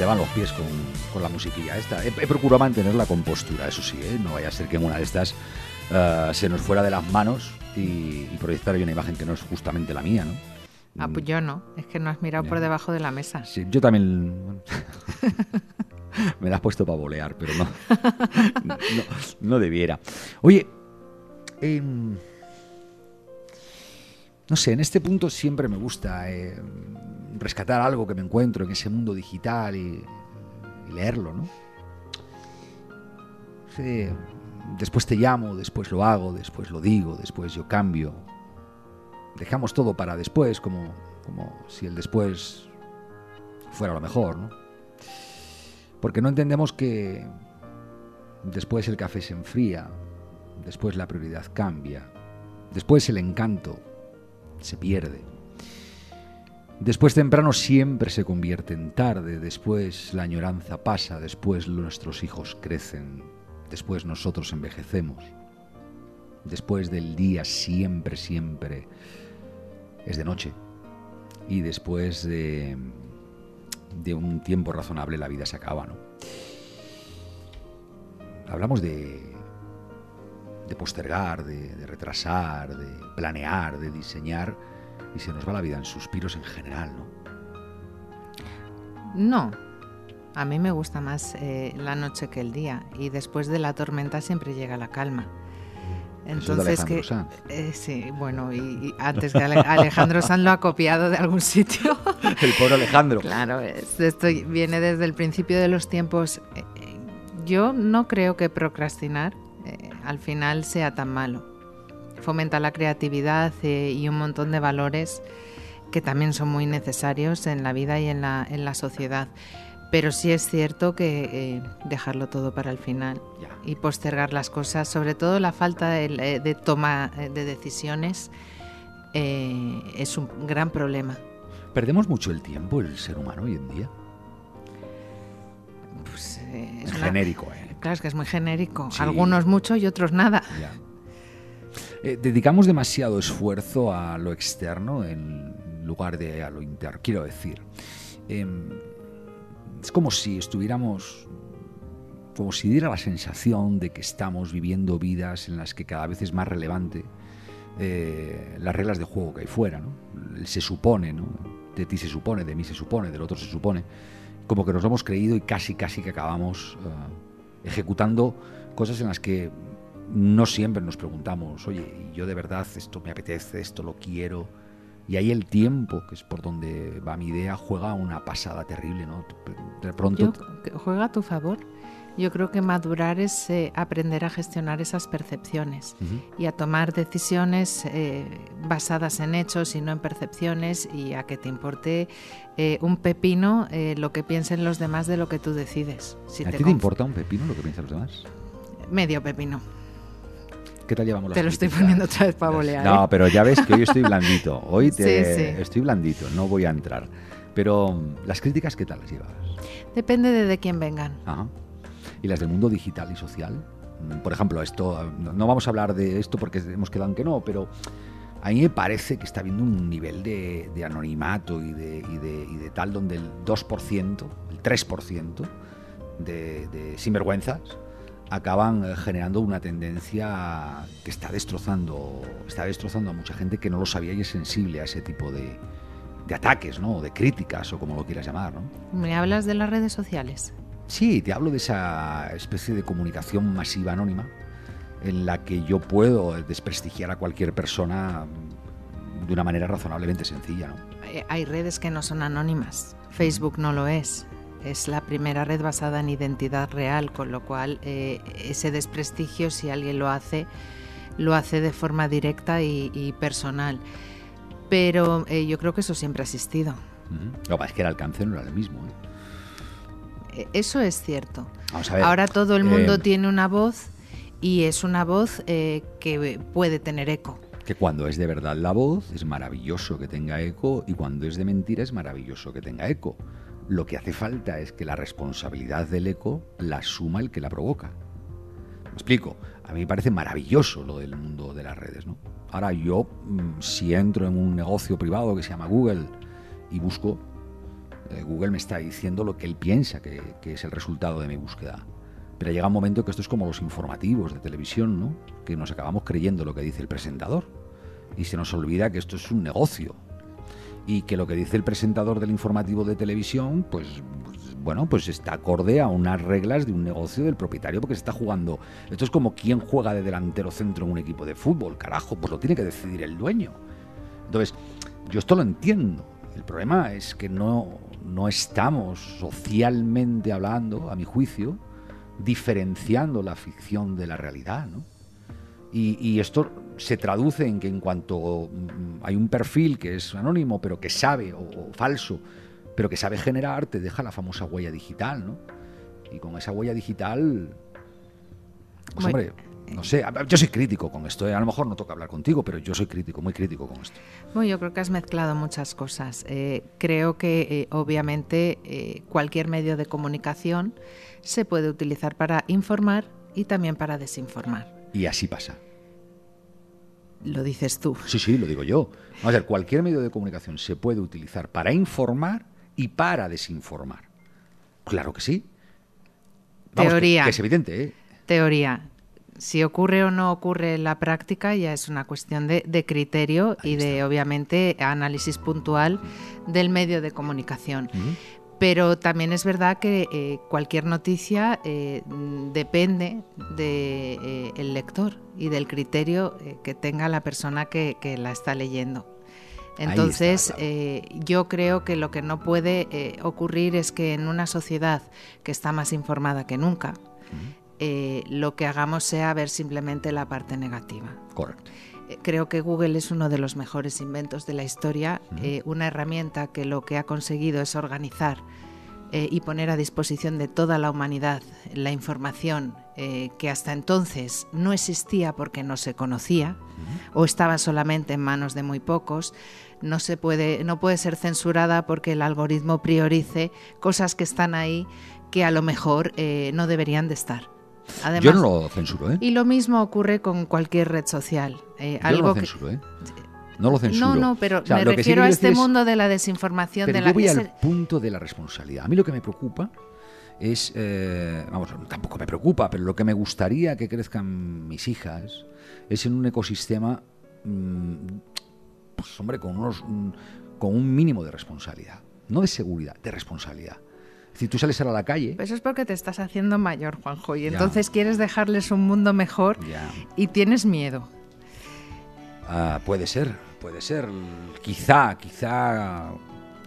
Te van los pies con, con la musiquilla esta. He, he procurado mantener la compostura, eso sí, ¿eh? no vaya a ser que en una de estas eh, se nos fuera de las manos y, y proyectar una imagen que no es justamente la mía, ¿no? Ah, pues yo no, es que no has mirado por debajo de la mesa. Sí, yo también. <laughs> Me la has puesto para bolear, pero no. No, no debiera. Oye, em, no sé, en este punto siempre me gusta eh, rescatar algo que me encuentro en ese mundo digital y, leerlo, ¿no? Después te llamo, después lo hago, después lo digo, después yo cambio. Dejamos todo para después, como, como si el después fuera lo mejor, ¿no? Porque no entendemos que después el café se enfría, después la prioridad cambia, después el encanto se pierde. Después temprano siempre se convierte en tarde, después la añoranza pasa, después nuestros hijos crecen, después nosotros envejecemos. Después del día siempre, siempre es de noche. Y después de, un tiempo razonable la vida se acaba, ¿no? Hablamos de, de postergar, de, de retrasar, de planear, de diseñar, y se nos va la vida en suspiros en general, ¿no? No, a mí me gusta más eh, la noche que el día y después de la tormenta siempre llega la calma. Entonces Alejandro que Sanz. eh, sí, bueno, y, y antes que Ale- Alejandro Sanz lo ha copiado de algún sitio. <laughs> El pobre Alejandro. Claro, es- esto viene desde el principio de los tiempos. Eh, Yo no creo que procrastinar eh, al final sea tan malo. Fomenta la creatividad eh, y un montón de valores que también son muy necesarios en la vida y en la, en la sociedad. Pero sí es cierto que eh, dejarlo todo para el final y postergar las cosas, sobre todo la falta de, eh, de toma de decisiones, eh, es un gran problema. Perdemos mucho el tiempo el ser humano hoy en día. Pues, eh, es Es una- genérico, ¿eh? Claro, es que es muy genérico. Sí. Algunos mucho y otros nada. Eh, dedicamos demasiado esfuerzo a lo externo en lugar de a lo interno. Quiero decir, em, es como si estuviéramos, como si diera la sensación de que estamos viviendo vidas en las que cada vez es más relevante eh, las reglas de juego que hay fuera. Se supone, de ti se supone, de mí se supone, del otro se supone. Como que nos lo hemos creído y casi, casi que acabamos eh, ejecutando cosas en las que no siempre nos preguntamos, oye, ¿y yo de verdad esto me apetece, esto lo quiero. Y ahí el tiempo, que es por donde va mi idea, juega una pasada terrible, ¿no? De pronto... Yo, juega a tu favor. Yo creo que madurar es eh, aprender a gestionar esas percepciones y a tomar decisiones eh, basadas en hechos y no en percepciones y a que te importe eh, un pepino eh, lo que piensen los demás de lo que tú decides. Si ¿A ti te conf- importa un pepino lo que piensan los demás? Medio pepino. ¿Qué tal llevamos las Te lo estoy poniendo otra vez para bolear. No, ¿eh? pero ya ves que hoy estoy blandito. <laughs> Hoy te, Sí, sí. estoy blandito, no voy a entrar. Pero las críticas, ¿qué tal las llevas? Depende de de quién vengan. Ajá. ¿Y las del mundo digital y social? Mm, Por ejemplo, esto, no vamos a hablar de esto porque hemos quedado en que no, pero a mí me parece que está habiendo un nivel de, de anonimato y de, y, de, y de tal donde el 2%, el 3% de, de sinvergüenzas acaban eh, generando una tendencia que está destrozando, está destrozando a mucha gente que no lo sabía y es sensible a ese tipo de, de ataques, ¿no? De críticas o como lo quieras llamar, ¿no? ¿Me hablas de las redes sociales? Sí, te hablo de esa especie de comunicación masiva anónima en la que yo puedo desprestigiar a cualquier persona de una manera razonablemente sencilla, ¿no? Hay redes que no son anónimas. Facebook no lo es. Es la primera red basada en identidad real, con lo cual eh, ese desprestigio, si alguien lo hace, lo hace de forma directa y, y personal. Pero eh, yo creo que eso siempre ha existido. Lo que es que el alcance no era el mismo. ¿eh? Eso es cierto. Vamos a ver. Ahora todo el mundo tiene una voz y es una voz que puede tener eco. Que cuando es de verdad la voz es maravilloso que tenga eco y cuando es de mentira es maravilloso que tenga eco. Lo que hace falta es que la responsabilidad del eco la asuma el que la provoca. Me explico. A mí me parece maravilloso lo del mundo de las redes, ¿no? Ahora yo, mm, si entro en un negocio privado que se llama Google y busco, eh, Google me está diciendo lo que él piensa que, que es el resultado de mi búsqueda. Pero llega un momento que esto es como los informativos de televisión, ¿no? Que nos acabamos creyendo lo que dice el presentador. Y se nos olvida que esto es un negocio. Y que lo que dice el presentador del informativo de televisión, pues, bueno, pues está acorde a unas reglas de un negocio del propietario porque se está jugando. Esto es como quien juega de delantero centro en un equipo de fútbol, carajo, pues lo tiene que decidir el dueño. Entonces, yo esto lo entiendo. El problema es que no, no estamos socialmente hablando, a mi juicio, diferenciando la ficción de la realidad, ¿no? Y esto se traduce en que en cuanto mm, hay un perfil que es anónimo, pero que sabe, o, o falso, pero que sabe generar, te deja la famosa huella digital, ¿no? Y con esa huella digital, pues hombre, no sé, yo soy crítico con esto, ¿eh? a lo mejor no toca hablar contigo, pero yo soy crítico, muy crítico con esto. Bueno, yo creo que has mezclado muchas cosas. Eh, creo que eh, obviamente eh, cualquier medio de comunicación se puede utilizar para informar y también para desinformar. Y así pasa. Lo dices tú. Sí, sí, lo digo yo. Vamos a ver, cualquier medio de comunicación se puede utilizar para informar y para desinformar. Claro que sí. Vamos, Teoría. Que, es evidente, ¿eh? Teoría. Si ocurre o no ocurre en la práctica ya es una cuestión de, de criterio Ahí y de, obviamente, análisis puntual del medio de comunicación. Pero también es verdad que eh, cualquier noticia eh, depende del lector y del criterio eh, que tenga la persona que, que la está leyendo. Está, Entonces, claro. eh, yo creo que lo que no puede eh, ocurrir es que en una sociedad que está más informada que nunca, eh, lo que hagamos sea ver simplemente la parte negativa. Correcto. Creo que Google es uno de los mejores inventos de la historia, eh, una herramienta que lo que ha conseguido es organizar eh, y poner a disposición de toda la humanidad la información eh, que hasta entonces no existía porque no se conocía o estaba solamente en manos de muy pocos. No se puede, no puede ser censurada porque el algoritmo priorice cosas que están ahí que a lo mejor no deberían de estar. Además, yo no lo censuro, ¿eh? y lo mismo ocurre con cualquier red social. Eh, Yo algo no lo que- censuro, ¿eh? No lo censuro. no, no, pero O sea, me que sí refiero a este es- mundo de la desinformación, Pero de la yo voy al punto de la responsabilidad. A mí lo que me preocupa es, eh, vamos, tampoco me preocupa, pero lo que me gustaría que crezcan mis hijas es en un ecosistema, mm, pues hombre, con, unos, mm, con un mínimo de responsabilidad. No de seguridad, de responsabilidad. Decir, tú sales ahora a la calle... Pues eso es porque te estás haciendo mayor, Juanjo, y Ya. entonces quieres dejarles un mundo mejor Ya. y tienes miedo. Ah, puede ser, puede ser. Quizá, quizá...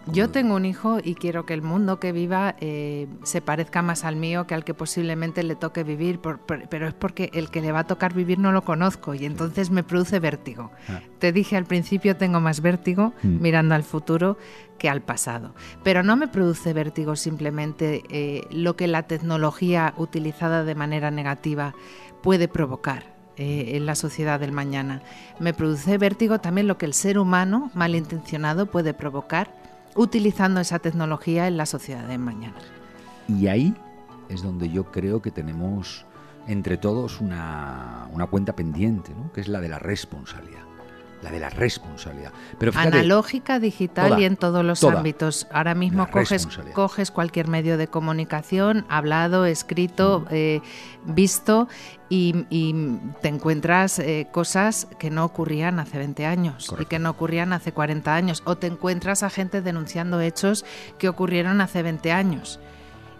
Yo tengo un hijo y quiero que el mundo que viva eh, se parezca más al mío que al que posiblemente le toque vivir, por- por- pero es porque el que le va a tocar vivir no lo conozco y entonces me produce vértigo. Ah. Te dije al principio tengo más vértigo Mm. mirando al futuro que al pasado, pero no me produce vértigo simplemente eh, lo que la tecnología utilizada de manera negativa puede provocar eh, en la sociedad del mañana. Me produce vértigo también lo que el ser humano malintencionado puede provocar utilizando esa tecnología en la sociedad del mañana. Y ahí es donde yo creo que tenemos entre todos una, una cuenta pendiente, ¿no? que es la de la responsabilidad. La de la responsabilidad. Pero fíjate, Analógica, digital toda, y en todos los toda. ámbitos. Ahora mismo coges, cualquier medio de comunicación, hablado, escrito, Mm. eh, visto, y, y te encuentras eh, cosas que no ocurrían hace 20 años y que no ocurrían hace 40 años. O te encuentras a gente denunciando hechos que ocurrieron hace 20 años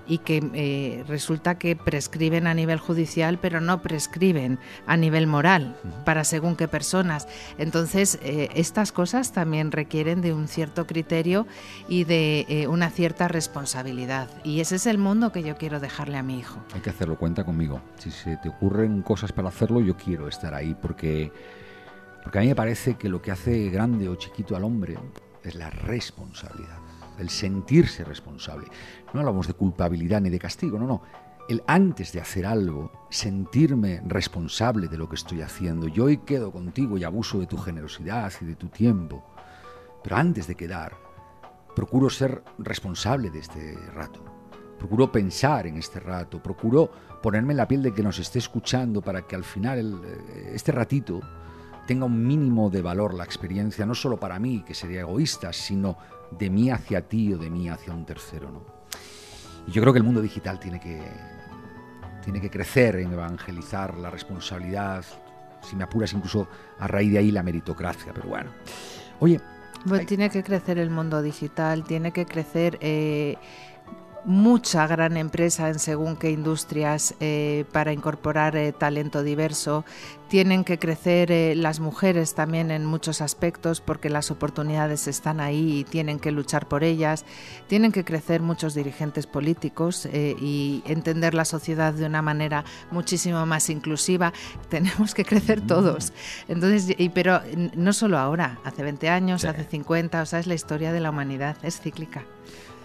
y que eh, resulta que prescriben a nivel judicial, pero no prescriben a nivel moral para según qué personas. Entonces, eh, estas cosas también requieren de un cierto criterio y de eh, una cierta responsabilidad. Y ese es el mundo que yo quiero dejarle a mi hijo. Hay que hacerlo, cuenta conmigo. Si se te ocurren cosas para hacerlo, yo quiero estar ahí porque, porque a mí me parece que lo que hace grande o chiquito al hombre es la responsabilidad, el sentirse responsable. No hablamos de culpabilidad ni de castigo, no, no. El antes de hacer algo, sentirme responsable de lo que estoy haciendo. Yo hoy quedo contigo y abuso de tu generosidad y de tu tiempo. Pero antes de quedar, procuro ser responsable de este rato. Procuro pensar en este rato, procuro ponerme en la piel de que nos esté escuchando para que al final eh, este ratito tenga un mínimo de valor la experiencia, no solo para mí, que sería egoísta, sino de mí hacia ti o de mí hacia un tercero. ¿no? Y yo creo que el mundo digital tiene que, tiene que crecer en evangelizar la responsabilidad, si me apuras incluso a raíz de ahí la meritocracia, pero bueno. Oye, Bueno, Ay. tiene que crecer el mundo digital, tiene que crecer eh, mucha gran empresa en según qué industrias eh, para incorporar eh, talento diverso. Tienen que crecer eh, las mujeres también en muchos aspectos porque las oportunidades están ahí y tienen que luchar por ellas. Tienen que crecer muchos dirigentes políticos y entender la sociedad de una manera muchísimo más inclusiva. <laughs> Tenemos que crecer todos. Entonces, y, pero no solo ahora, hace 20 años, Sí. hace 50, o sea, es la historia de la humanidad, es cíclica.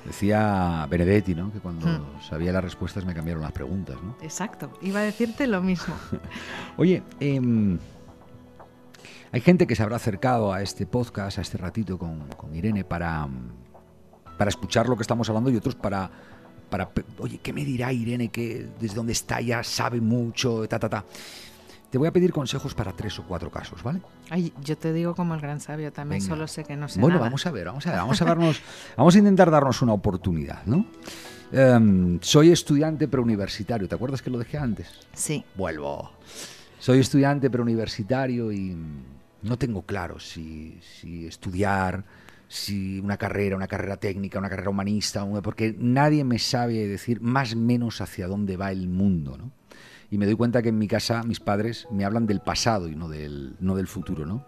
Decía Benedetti, ¿no? Que cuando Hmm. sabía las respuestas me cambiaron las preguntas, ¿no? Exacto, iba a decirte lo mismo. <laughs> Oye, em, hay gente que se habrá acercado a este podcast, a este ratito con, con Irene para, para escuchar lo que estamos hablando y otros para, para, oye, ¿qué me dirá Irene que desde donde está ya sabe mucho, ta, ta, ta? Te voy a pedir consejos para tres o cuatro casos, ¿vale? Ay, yo te digo como el gran sabio, también Venga. solo sé que no sé Bueno, nada. vamos a ver, vamos a ver, vamos a darnos, <laughs> vamos a intentar darnos una oportunidad, ¿no? Em, soy estudiante preuniversitario, ¿te acuerdas que lo dejé antes? Sí, Vuelvo. Soy estudiante preuniversitario y no tengo claro si, si estudiar, si una carrera, una carrera técnica, una carrera humanista, porque nadie me sabe decir más o menos hacia dónde va el mundo, ¿no? Y me doy cuenta que en mi casa mis padres me hablan del pasado y no del, no del futuro, ¿no?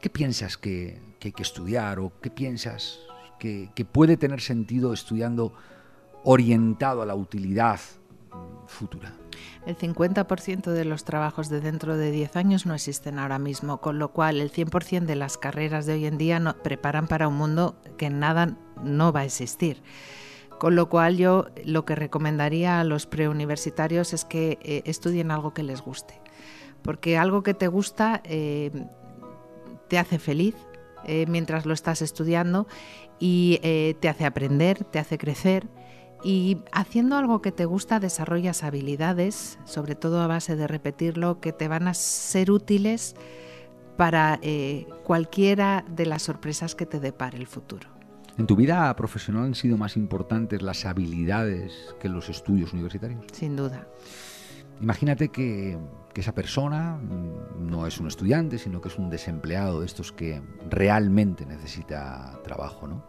¿Qué piensas que, que hay que estudiar o qué piensas que, que puede tener sentido estudiando orientado a la utilidad futura? el 50% de los trabajos de dentro de 10 años no existen ahora mismo, con lo cual el 100% de las carreras de hoy en día no, preparan para un mundo que nada no va a existir. Con lo cual yo lo que recomendaría a los preuniversitarios es que eh, estudien algo que les guste, porque algo que te gusta eh, te hace feliz eh, mientras lo estás estudiando y te hace aprender, te hace crecer. Y haciendo algo que te gusta desarrollas habilidades, sobre todo a base de repetirlo, que te van a ser útiles para cualquiera de las sorpresas que te depare el futuro. ¿En tu vida profesional han sido más importantes las habilidades que los estudios universitarios? Sin duda. Imagínate que, que esa persona no es un estudiante, sino que es un desempleado de estos que realmente necesita trabajo, ¿no?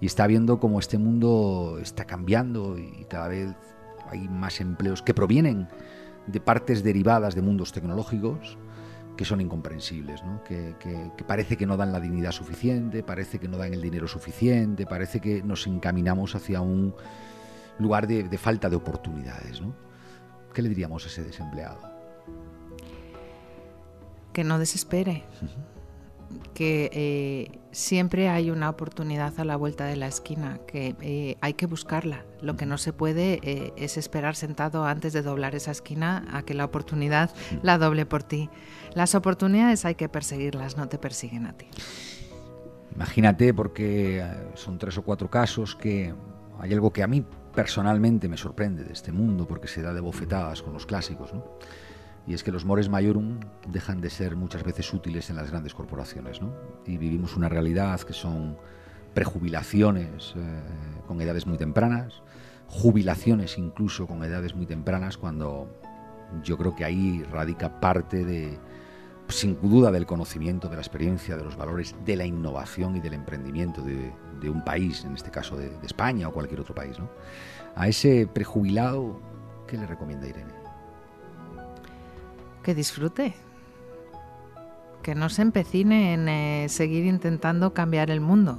Y está viendo cómo este mundo está cambiando y cada vez hay más empleos que provienen de partes derivadas de mundos tecnológicos que son incomprensibles, ¿no? que, que- que parece que no dan la dignidad suficiente, parece que no dan el dinero suficiente, parece que nos encaminamos hacia un lugar de, de falta de oportunidades. ¿no? ¿Qué le diríamos a ese desempleado? Que no desespere, que eh, siempre hay una oportunidad a la vuelta de la esquina, que eh, hay que buscarla. Lo que no se puede eh, es esperar sentado antes de doblar esa esquina a que la oportunidad la doble por ti. Las oportunidades hay que perseguirlas, no te persiguen a ti. Imagínate, porque son tres o cuatro casos que hay algo que a mí personalmente me sorprende de este mundo, porque se da de bofetadas con los clásicos. ¿no? Y es que los mores majorum dejan de ser muchas veces útiles en las grandes corporaciones, ¿no? Y vivimos una realidad que son prejubilaciones eh, con edades muy tempranas, jubilaciones incluso con edades muy tempranas, cuando yo creo que ahí radica parte de, sin duda, del conocimiento, de la experiencia, de los valores, de la innovación y del emprendimiento de, de un país, en este caso de, de España o cualquier otro país. A ese prejubilado, ¿qué le recomienda Irene? Que disfrute. Que no se empecine en eh, seguir intentando cambiar el mundo.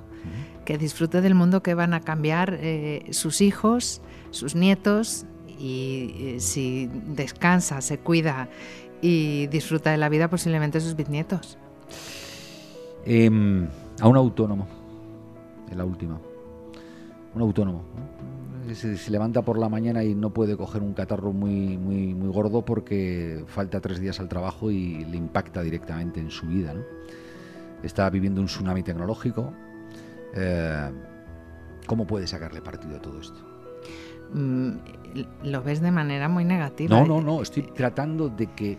Que disfrute del mundo que van a cambiar eh, sus hijos, sus nietos y eh, si descansa, se cuida y disfruta de la vida, posiblemente sus bisnietos. Em, a un autónomo, la última. Un autónomo. ¿no? Se, se levanta por la mañana y no puede coger un catarro muy, muy, muy gordo porque falta tres días al trabajo y le impacta directamente en su vida. ¿no? Está viviendo un tsunami tecnológico. Eh, ¿Cómo puede sacarle partido a todo esto? Mm, lo ves de manera muy negativa. No, no, no. Estoy tratando de que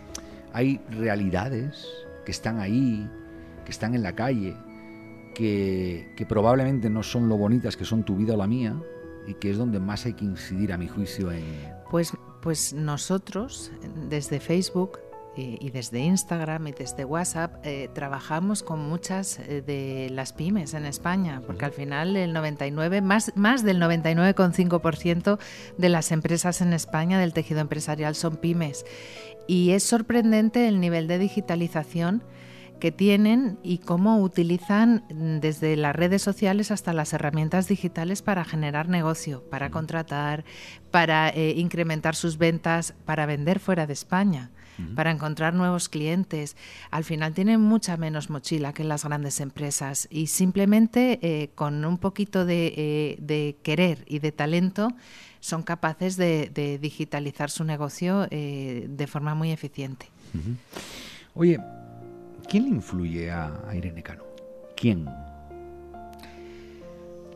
hay realidades que están ahí, que están en la calle, que, que probablemente no son lo bonitas que son tu vida o la mía, y que es donde más hay que incidir, a mi juicio, en... Pues, pues nosotros, desde Facebook eh, y desde Instagram y desde WhatsApp, eh, trabajamos con muchas eh, de las pymes en España, porque al final el 99, más, más del 99,5% de las empresas en España del tejido empresarial son pymes. Y es sorprendente el nivel de digitalización que tienen y cómo utilizan desde las redes sociales hasta las herramientas digitales para generar negocio, para contratar, para eh, incrementar sus ventas, para vender fuera de España, para encontrar nuevos clientes. Al final tienen mucha menos mochila que las grandes empresas y simplemente eh, con un poquito de, eh, de, querer y de talento son capaces de, de digitalizar su negocio de forma muy eficiente. Uh -huh. Oye, ¿Quién le influye a, a, Irene Cano? ¿Quién?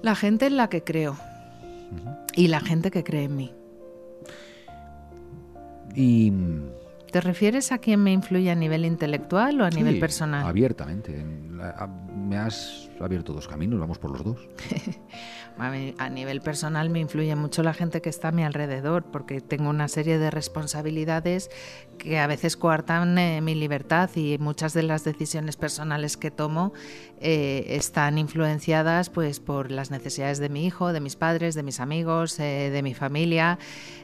La gente en la que creo. Uh -huh. Y la gente que cree en mí. Y... ¿Te refieres a quién me influye a nivel intelectual o a sí, nivel personal? Abiertamente. Me has abierto dos caminos, vamos por los dos. <laughs> a nivel personal me influye mucho la gente que está a mi alrededor, porque tengo una serie de responsabilidades que a veces coartan eh, mi libertad y muchas de las decisiones personales que tomo eh, están influenciadas pues por las necesidades de mi hijo, de mis padres, de mis amigos, eh, de mi familia,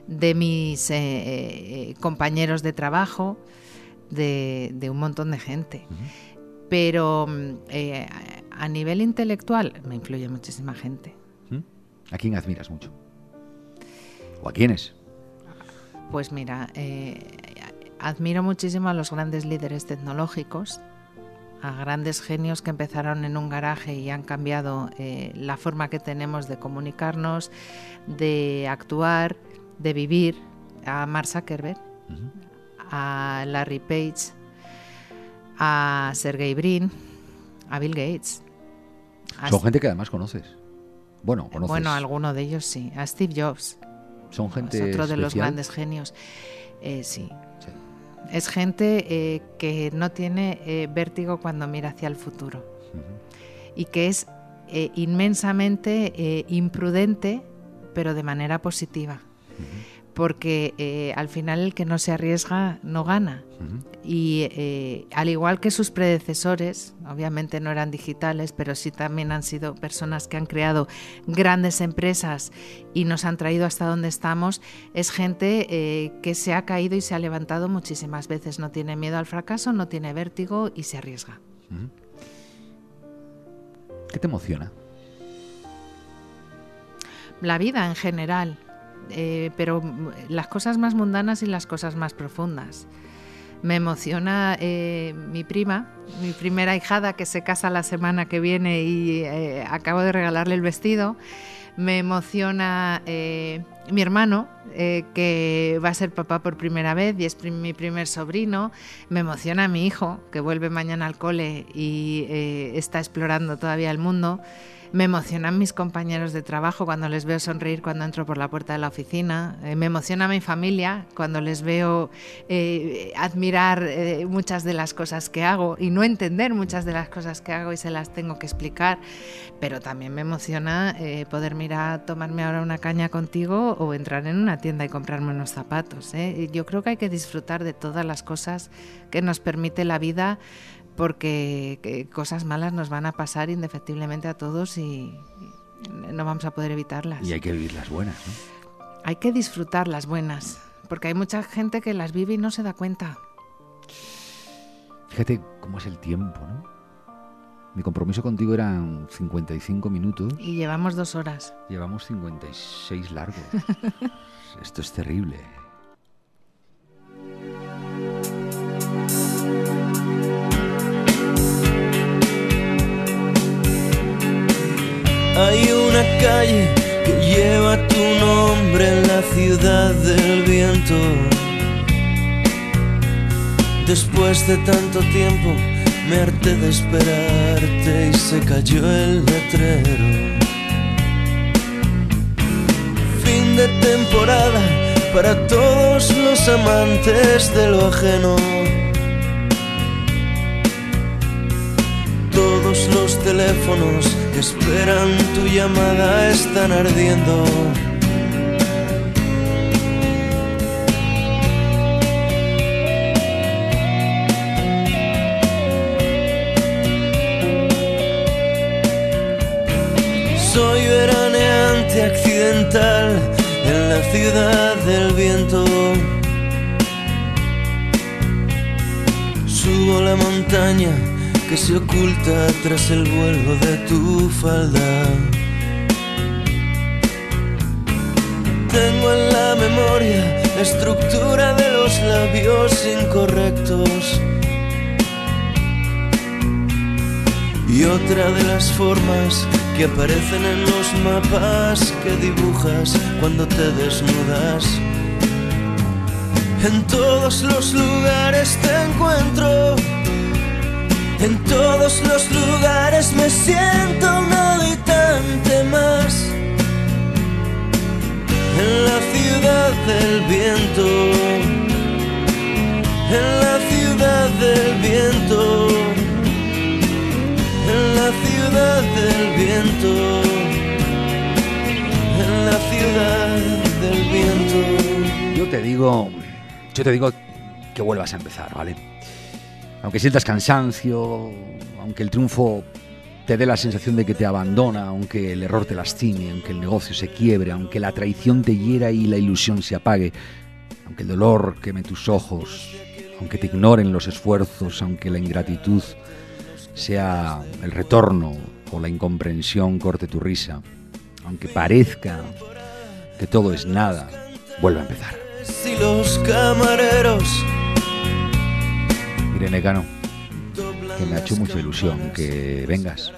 de mis compañeros de trabajo, de, de, un montón de gente. Uh -huh. Pero a nivel intelectual me influye muchísima gente. ¿A quién admiras mucho? ¿O a quiénes? Pues mira, eh, admiro muchísimo a los grandes líderes tecnológicos, a grandes genios que empezaron en un garaje y han cambiado eh, la forma que tenemos de comunicarnos, de actuar, de vivir, a Mark Zuckerberg, uh -huh. a Larry Page, a Sergey Brin, a Bill Gates. Son gente que además conoces. Bueno, conoces. Bueno, alguno de ellos sí. A Steve Jobs. Son gente. Es otro especial? de los grandes genios. Eh, sí. sí. Es gente eh, que no tiene eh, vértigo cuando mira hacia el futuro. Uh -huh. Y que es inmensamente imprudente, pero de manera positiva. Uh -huh. Porque eh, al final el que no se arriesga no gana. Uh -huh. Y eh, al igual que sus predecesores, obviamente no eran digitales, pero sí también han sido personas que han creado grandes empresas y nos han traído hasta donde estamos, es gente eh, que se ha caído y se ha levantado muchísimas veces. No tiene miedo al fracaso, no tiene vértigo y se arriesga. Uh -huh. ¿Qué te emociona? La vida en general, eh, pero las cosas más mundanas y las cosas más profundas. Me emociona eh, mi prima, mi primera hijada que se casa la semana que viene y eh, acabo de regalarle el vestido. Me emociona eh, mi hermano, eh, que va a ser papá por primera vez y es mi primer sobrino. Me emociona mi hijo, que vuelve mañana al cole y eh, está explorando todavía el mundo Me emocionan mis compañeros de trabajo cuando les veo sonreír cuando entro por la puerta de la oficina. Eh, me emociona mi familia cuando les veo eh, admirar eh, muchas de las cosas que hago y no entender muchas de las cosas que hago y se las tengo que explicar. Pero también me emociona eh, poder mirar, tomarme ahora una caña contigo o entrar en una tienda y comprarme unos zapatos. Yo creo que hay que disfrutar de todas las cosas que nos permite la vida porque que cosas malas nos van a pasar indefectiblemente a todos y, y no vamos a poder evitarlas. Y hay que vivir las buenas, ¿no? Hay que disfrutar las buenas, porque hay mucha gente que las vive y no se da cuenta. Fíjate cómo es el tiempo, ¿no? Mi compromiso contigo eran 55 minutos. Y llevamos dos horas. Llevamos 56 largos. <laughs> Esto es terrible. Hay una calle que lleva tu nombre en la ciudad del viento. Después de tanto tiempo me harté de esperarte y se cayó el letrero. Fin de temporada para todos los amantes de lo ajeno. Todos los teléfonos esperan tu llamada están ardiendo. Soy veraneante accidental en la ciudad del viento. Subo la montaña que se oculta tras el vuelo de tu falda. Tengo en la memoria la estructura de los labios incorrectos. Y otra de las formas que aparecen en los mapas que dibujas cuando te desnudas. En todos los lugares te encuentro. En todos los lugares me siento un habitante más. En la ciudad del viento. En la ciudad del viento. En la ciudad del viento. En la ciudad del viento. Yo te digo, yo te digo que vuelvas a empezar, ¿vale? Aunque sientas cansancio, aunque el triunfo te dé la sensación de que te abandona, aunque el error te lastime, aunque el negocio se quiebre, aunque la traición te hiera y la ilusión se apague, aunque el dolor queme tus ojos, aunque te ignoren los esfuerzos, aunque la ingratitud sea el retorno o la incomprensión corte tu risa, aunque parezca que todo es nada, vuelve a empezar. Y los camareros Irene Cano, que me ha hecho mucha ilusión que vengas.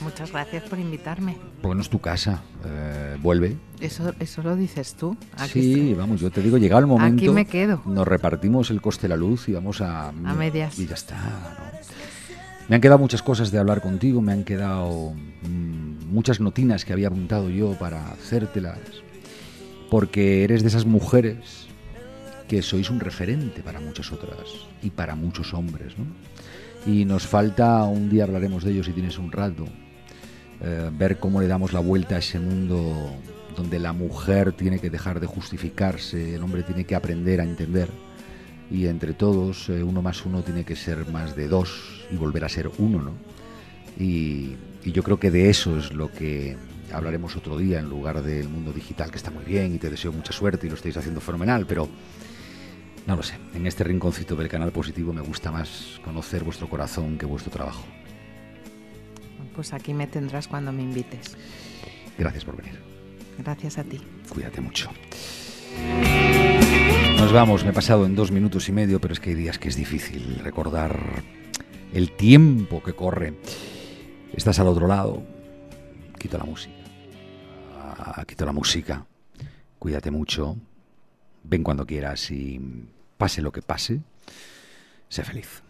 Muchas gracias por invitarme. Porque no es tu casa, eh, vuelve. Eso, eso lo dices tú. Aquí Sí, estoy. vamos, yo te digo, llegado el momento. Aquí me quedo. Nos repartimos el coste de la luz y vamos a. A medias. Y ya está, ¿no? Me han quedado muchas cosas de hablar contigo, me han quedado mm, muchas notinas que había apuntado yo para hacértelas. Porque eres de esas mujeres que sois un referente para muchas otras y para muchos hombres, ¿no? Y nos falta, un día hablaremos de ello si tienes un rato, eh, ver cómo le damos la vuelta a ese mundo donde la mujer tiene que dejar de justificarse, el hombre tiene que aprender a entender y entre todos eh, uno más uno tiene que ser más de dos y volver a ser uno, ¿no? Y, y yo creo que de eso es lo que hablaremos otro día en lugar del mundo digital, que está muy bien y te deseo mucha suerte y lo estáis haciendo fenomenal, pero no lo sé, en este rinconcito del canal positivo me gusta más conocer vuestro corazón que vuestro trabajo. Pues aquí me tendrás cuando me invites. Gracias por venir. Gracias a ti. Cuídate mucho. Nos vamos, me he pasado en dos minutos y medio, pero es que hay días que es difícil recordar el tiempo que corre. Estás al otro lado, quito la música. Ah, quito la música. Cuídate mucho. Ven cuando quieras y pase lo que pase, sé feliz.